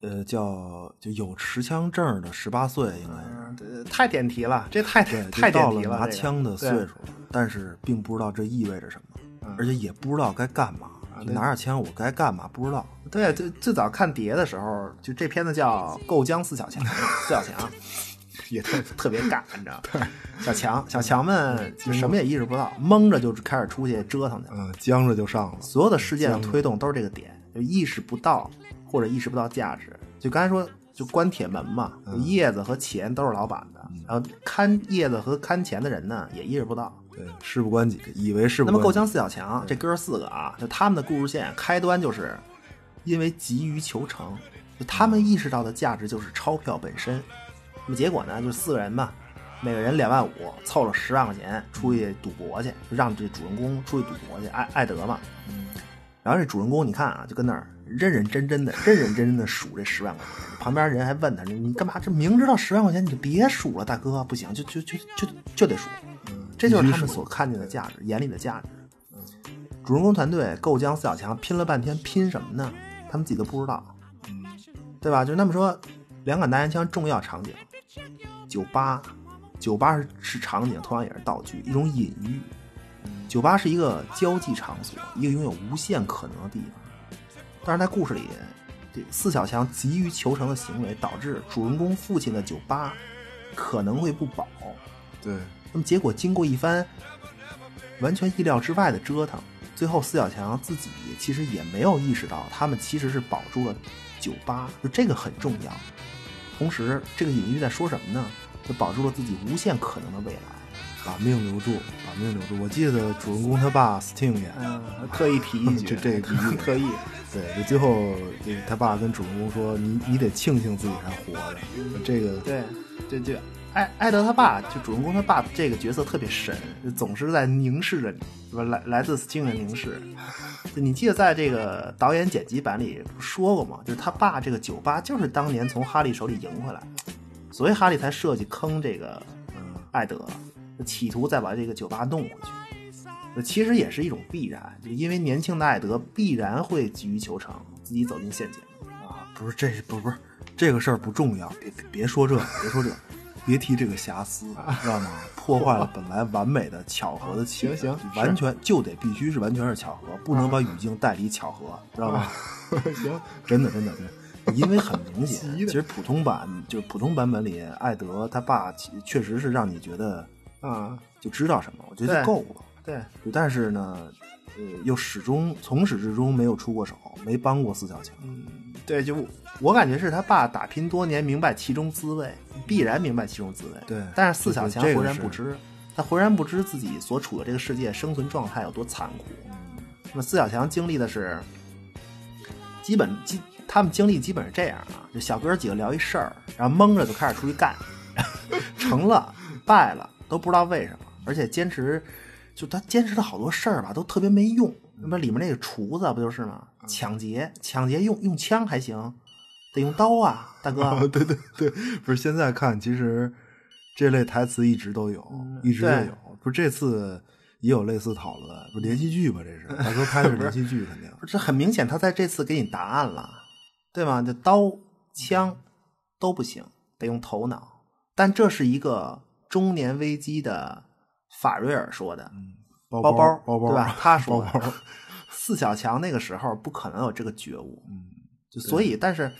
呃，叫就有持枪证的十八岁，应该是、太点题了，这太太太点题了，拿枪的岁数了，但是并不知道这意味着什么，嗯、而且也不知道该干嘛。就拿着枪，我该干嘛？不知道。对，最最早看碟的时候，就这片子叫《够江四小强》，(laughs) 四小强 (laughs) 也特 (laughs) 特别尬，你知道吗？小强小强们就什么也意识不到，蒙着就开始出去折腾去，嗯，僵着就上了。所有的事件的推动都是这个点，就意识不到或者意识不到价值。就刚才说，就关铁门嘛，叶子和钱都是老板的，然后看叶子和看钱的人呢，也意识不到。对，事不关己，以为事不。那么，够江四小强这哥四个啊，就他们的故事线开端就是因为急于求成，就他们意识到的价值就是钞票本身。那么结果呢，就四个人嘛，每个人两万五，凑了十万块钱出去赌博去，就让这主人公出去赌博去，艾艾德嘛。然后这主人公你看啊，就跟那儿认认真真的、认认真真的数这十万块钱。旁边人还问他：“你干嘛？这明知道十万块钱你就别数了，大哥，不行，就就就就就得数。”这就是他们所看见的价值，眼里的价值。主人公团队够将四小强拼了半天，拼什么呢？他们自己都不知道，对吧？就那么说，两杆大烟枪重要场景，酒吧，酒吧是是场景，同样也是道具，一种隐喻。酒吧是一个交际场所，一个拥有无限可能的地方。但是在故事里，这四小强急于求成的行为，导致主人公父亲的酒吧可能会不保。对。那么结果经过一番完全意料之外的折腾，最后四小强自己其实也没有意识到，他们其实是保住了酒吧，就这个很重要。同时，这个隐喻在说什么呢？就保住了自己无限可能的未来，把命留住，把命留住。我记得主人公他爸 Sting 演，嗯，特意提一句，(laughs) 这这个特意。对，就最后这他爸跟主人公说：“你你得庆幸自己还活着。”这个对，对对。艾艾德他爸就主人公他爸这个角色特别神，总是在凝视着你，是吧？来来自斯金的凝视。你记得在这个导演剪辑版里说过吗？就是他爸这个酒吧就是当年从哈利手里赢回来，所以哈利才设计坑这个嗯艾德，企图再把这个酒吧弄回去。其实也是一种必然，就因为年轻的艾德必然会急于求成，自己走进陷阱啊！不是这不不是这个事儿不重要，别别说这，别说这。别提这个瑕疵，知道吗？破坏了本来完美的巧合的气氛。行行，完全就得必须是完全是巧合，不能把语境带离巧合，知道吗？(laughs) 行，真的真的真的，因为很明显，其实普通版就是普通版本里，艾德他爸确实是让你觉得啊，就知道什么，我觉得够了。对，但是呢，呃，又始终从始至终没有出过手，没帮过四小强。嗯，对，就我感觉是他爸打拼多年，明白其中滋味，必然明白其中滋味。对，但是四小强浑然不知，他浑然不知自己所处的这个世界生存状态有多残酷。那么四小强经历的是，基本基他们经历基本是这样啊，就小哥几个聊一事儿，然后蒙着就开始出去干，(laughs) 成了败了都不知道为什么，而且坚持，就他坚持的好多事儿吧，都特别没用。那么里面那个厨子不就是吗？抢劫，抢劫用用枪还行，得用刀啊，大哥。哦、对对对，不是现在看，其实这类台词一直都有，嗯、一直都有。不是这次也有类似讨论，不是连续剧吧？这是大哥拍的是连续剧，肯定。不是这很明显，他在这次给你答案了，对吗？这刀枪都不行，得用头脑。但这是一个中年危机的法瑞尔说的。嗯包包包包对吧？他说包包四小强那个时候不可能有这个觉悟，嗯，就所以，但是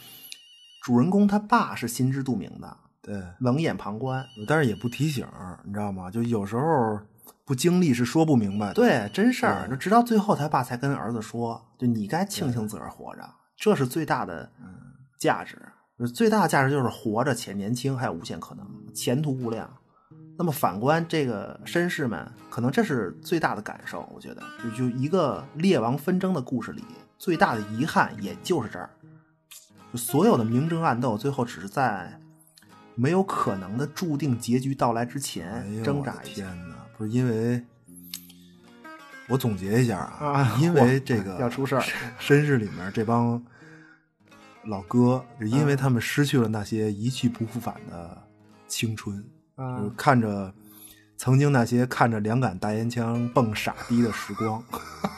主人公他爸是心知肚明的，对，冷眼旁观，但是也不提醒，你知道吗？就有时候不经历是说不明白的，对，真事儿。就直到最后，他爸才跟儿子说：“就你该庆幸自个儿活着，这是最大的价值。最大的价值就是活着且年轻，还有无限可能，前途无量。”那么反观这个绅士们，可能这是最大的感受。我觉得，就就一个列王纷争的故事里，最大的遗憾也就是这儿，就所有的明争暗斗，最后只是在没有可能的注定结局到来之前挣扎一下。天哪，不是因为，我总结一下啊，啊因为这个要出事儿，绅士里面这帮老哥，是因为他们失去了那些一去不复返的青春。啊就是看着曾经那些看着两杆大烟枪蹦傻逼的时光，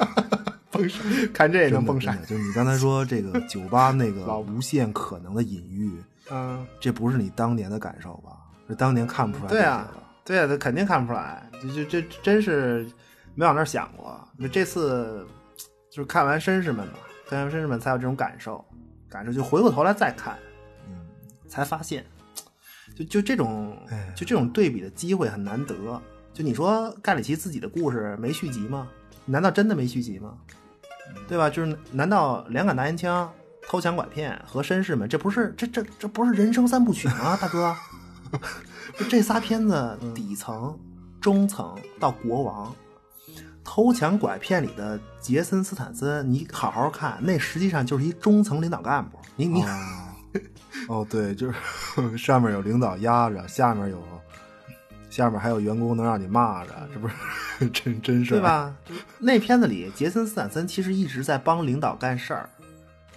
(laughs) 看这也能蹦闪就是你刚才说这个酒吧那个无限可能的隐喻，嗯，这不是你当年的感受吧？这当年看不出来。对啊，，对啊，他肯定看不出来，这这这真是没往那儿想过。那这次就是看完绅士们嘛，看完绅士们才有这种感受，感受就回过头来再看，嗯，才发现，就就这种哎就这种对比的机会很难得。就你说盖里奇自己的故事没续集吗？难道真的没续集吗？对吧？就是难道两杆大烟枪、偷抢拐骗和绅士们，这不是这这这不是人生三部曲吗，大哥？(laughs) 就这仨片子底层、中层到国王，偷抢拐骗里的杰森斯坦森，你好好看，那实际上就是一中层领导干部。你你、哦，(laughs) 哦，对，就是 (laughs) 上面有领导压着，下面有下面还有员工能让你骂着，这不是 (laughs) 真真事儿对？吧？那片子里，杰森斯坦森其实一直在帮领导干事儿。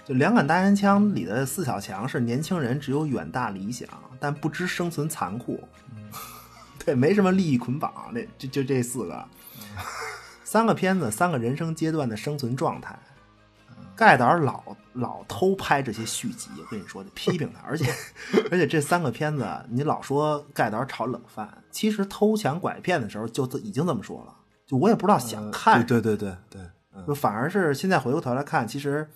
就《两杆大烟枪》里的四小强是年轻人只有远大理想，但不知生存残酷。(laughs) 对，没什么利益捆绑，那就就这四个，三个片子，三个人生阶段的生存状态。盖导老老偷拍这些续集，我跟你说，得批评他。(laughs) 而且而且这三个片子，你老说盖导炒冷饭，其实偷抢拐骗的时候就已经这么说了。就我也不知道想看呃对对对对就反而是现在回过头来看，其实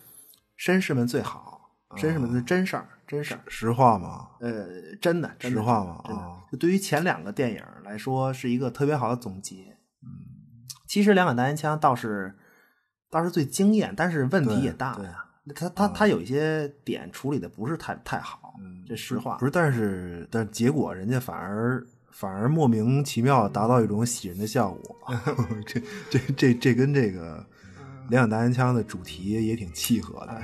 绅士们最好，绅士们是真事儿，真事儿。实话嘛，呃，真的，真的实话嘛真的啊。就对于前两个电影来说，是一个特别好的总结。嗯，其实《两杆大烟枪》倒是倒是最惊艳，但是问题也大呀。他他他有一些点处理的不是太太好，这实话不是，但是但是结果人家反而反而莫名其妙达到一种喜人的效果，(laughs) 这这这这跟这个两杆大烟枪的主题也挺契合的。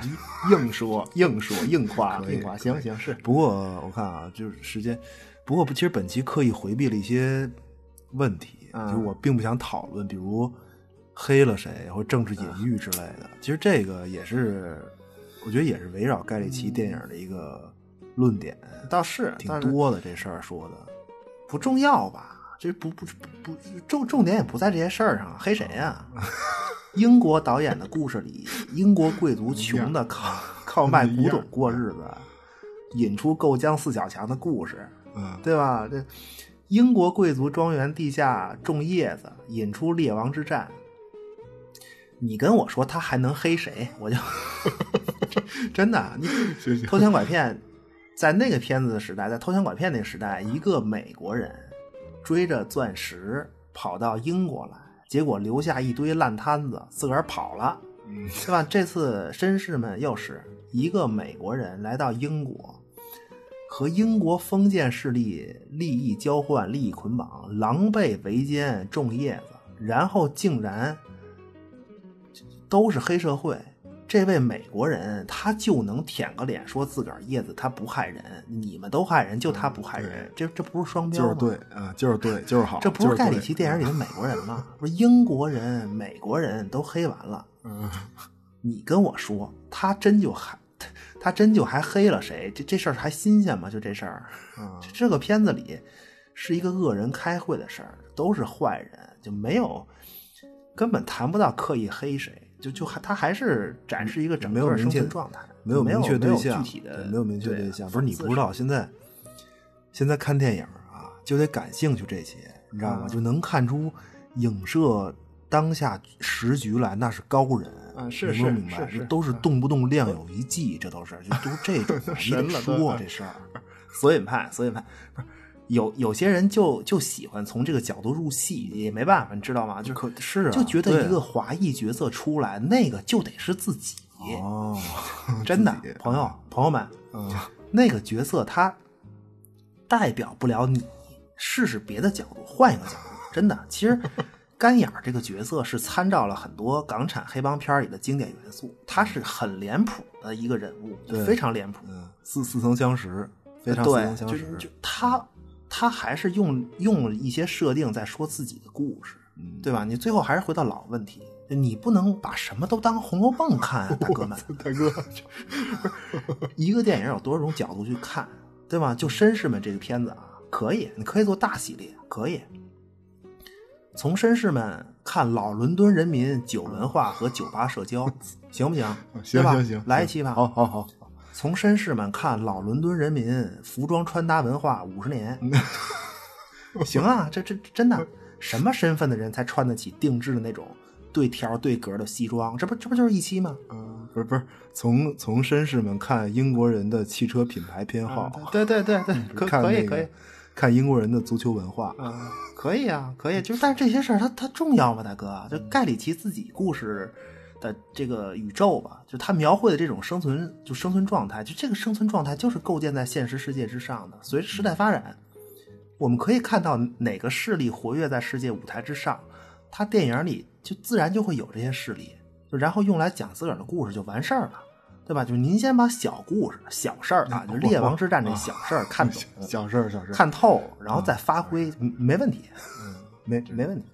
硬说硬说硬夸硬夸，行行是。不过我看啊，就是时间，不过其实本期刻意回避了一些问题，嗯。就是我并不想讨论，比如黑了谁或政治隐喻之类的。其实这个也是，我觉得也是围绕盖里奇电影的一个论点，倒是挺多的这事儿说的。不重要吧？这不不不不重重点也不在这些事儿上，黑谁呀、(laughs) 英国导演的故事里，英国贵族穷的靠靠卖古董过日子，引出够江四小强的故事，嗯，对吧？这英国贵族庄园地下种叶子，引出列王之战。你跟我说他还能黑谁？我就 (laughs) 真的，你 (laughs) 偷抢拐骗，在那个片子的时代，在偷抢拐骗那个时代，一个美国人追着钻石跑到英国来，结果留下一堆烂摊子，自个儿跑了，嗯对吧？这次绅士们又是一个美国人来到英国，和英国封建势力利益交换、利益捆绑，狼狈为奸，种叶子，然后竟然都是黑社会。这位美国人他就能舔个脸说自个儿叶子他不害人，你们都害人，就他不害人，这这不是双标吗？就是对啊，就是对，就是好，这不是盖里奇电影里的美国人吗？不是英国人、美国人都黑完了，嗯，你跟我说他真就还他他真就还黑了谁？这这事儿还新鲜吗？就这事儿，这个片子里是一个恶人开会的事儿，都是坏人，就没有根本谈不到刻意黑谁，就就还他还是展示一个整个生没有明确存状态，没有明确对象，具体的没有明确对对象。不是你不知道，现在现在看电影啊，就得感兴趣这些，你知道吗？啊就能看出影射当下时局来，那是高人。啊是是你能明白？是是都是动不动亮有一计，这都是就都这种 (laughs) 你神得说这事儿。索引派，索引派不是有有些人就就喜欢从这个角度入戏，也没办法，你知道吗？就可是啊就觉得一个华裔角色出来，那个就得是自己，哦，真的，朋友朋友们，嗯，那个角色他代表不了你，试试别的角度，换一个角度，(laughs) 真的，其实。干眼儿这个角色是参照了很多港产黑帮片里的经典元素，他是很脸谱的一个人物，就非常脸谱。嗯，似似曾相识，非常似对曾，相识。就就他他还是用用了一些设定在说自己的故事，嗯对吧？你最后还是回到老问题，你不能把什么都当《红楼梦》看啊，大哥们。大哥，(laughs) 一个电影有多少种角度去看，对吧？就《绅士们》这个片子啊，可以，你可以做大系列，可以。从绅士们看老伦敦人民酒文化和酒吧社交，行不行？(laughs) 行行行，来一期吧。好好好，从绅士们看老伦敦人民服装穿搭文化五十年，(laughs) 行啊，这这真的，什么身份的人才穿得起定制的那种对条对格的西装？这不这不就是一期吗？嗯，不是不是，从从绅士们看英国人的汽车品牌偏好，对对对对，可可以可以，看英国人的足球文化，啊，可以啊，可以，就是但是这些事儿它它重要吗，大哥？就盖里奇自己故事的这个宇宙吧，就他描绘的这种生存就生存状态，就这个生存状态就是构建在现实世界之上的。随着时代发展，我们可以看到哪个势力活跃在世界舞台之上，他电影里就自然就会有这些势力，就然后用来讲自个儿的故事就完事儿了。对吧？就是您先把小故事、小事儿啊，就列王之战这小事儿 (laughs) 看懂，小事儿小事儿。看透，然后再发挥，嗯没问题，没没问题。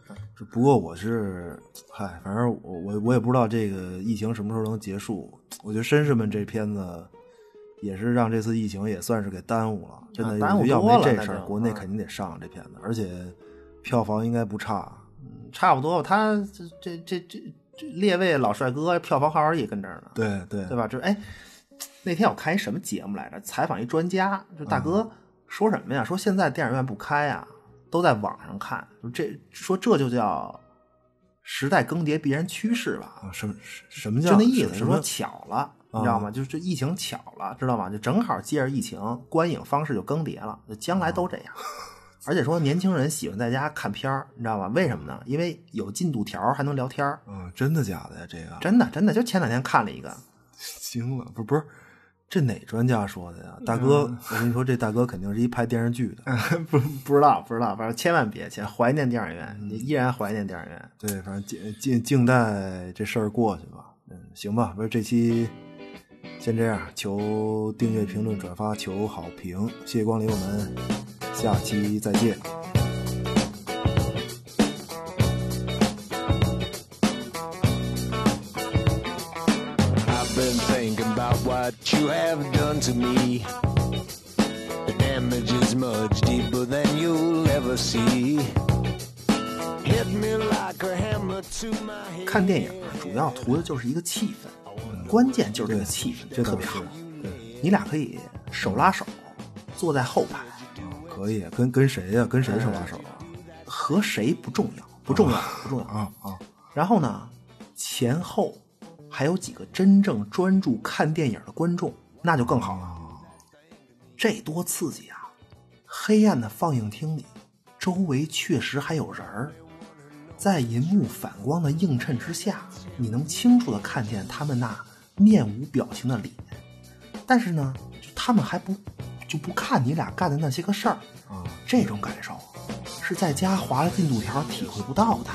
这不过我是，嗨，反正我我我也不知道这个疫情什么时候能结束。我觉得绅士们这片子也是让这次疫情也算是给耽误了，真的。啊耽误要没这事儿，国内肯定得上这片子，而且票房应该不差。差不多，他这这这这这列位老帅哥票房号也跟这儿呢，对对对吧？就哎，那天我看一什么节目来着？采访一专家，就大哥说什么呀？说现在电影院不开啊，都在网上看，说这说这就叫时代更迭必然趋势吧？啊，什么什么叫就那意思，是说巧了，你知道吗？就是这疫情巧了，知道吗？就正好接着疫情，观影方式就更迭了，就将来都这样。(laughs) 而且说年轻人喜欢在家看片儿，你知道吗？为什么呢？因为有进度条，还能聊天儿啊？真的假的呀？这个真的真的，就前两天看了一个，惊了，不不是，这哪专家说的呀？大哥，我跟你说，这大哥肯定是一拍电视剧的。(laughs) 不不知道不知道，反正千万别去怀念电影院，你依然怀念电影院。对，反正静静静待这事儿过去吧。嗯，行吧，不是这期先这样，求订阅、评论、转发，求好评，谢谢光临，我们下期再见。What you have done to me. The damage is much deeper than you'll ever see. Hit me like a hammer to my head. 看电影主要图的就是一个气氛，关键就是这个气氛，这特别好。你俩可以手拉手，坐在后排，可以，跟跟谁呀、跟谁手拉手啊？和谁不重要，不重要，不重要。啊啊！然后呢，前后还有几个真正专注看电影的观众，那就更好了。这多刺激啊！黑暗的放映厅里，周围确实还有人儿，在银幕反光的映衬之下，你能清楚的看见他们那面无表情的脸。但是呢，他们还不就不看你俩干的那些个事儿啊，这种感受是在家划了进度条体会不到的。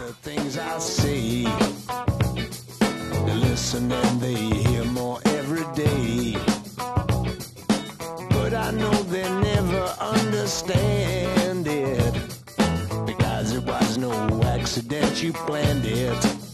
Listen and they hear more every day. But I know they never understand it. Because it was no accident, you planned it.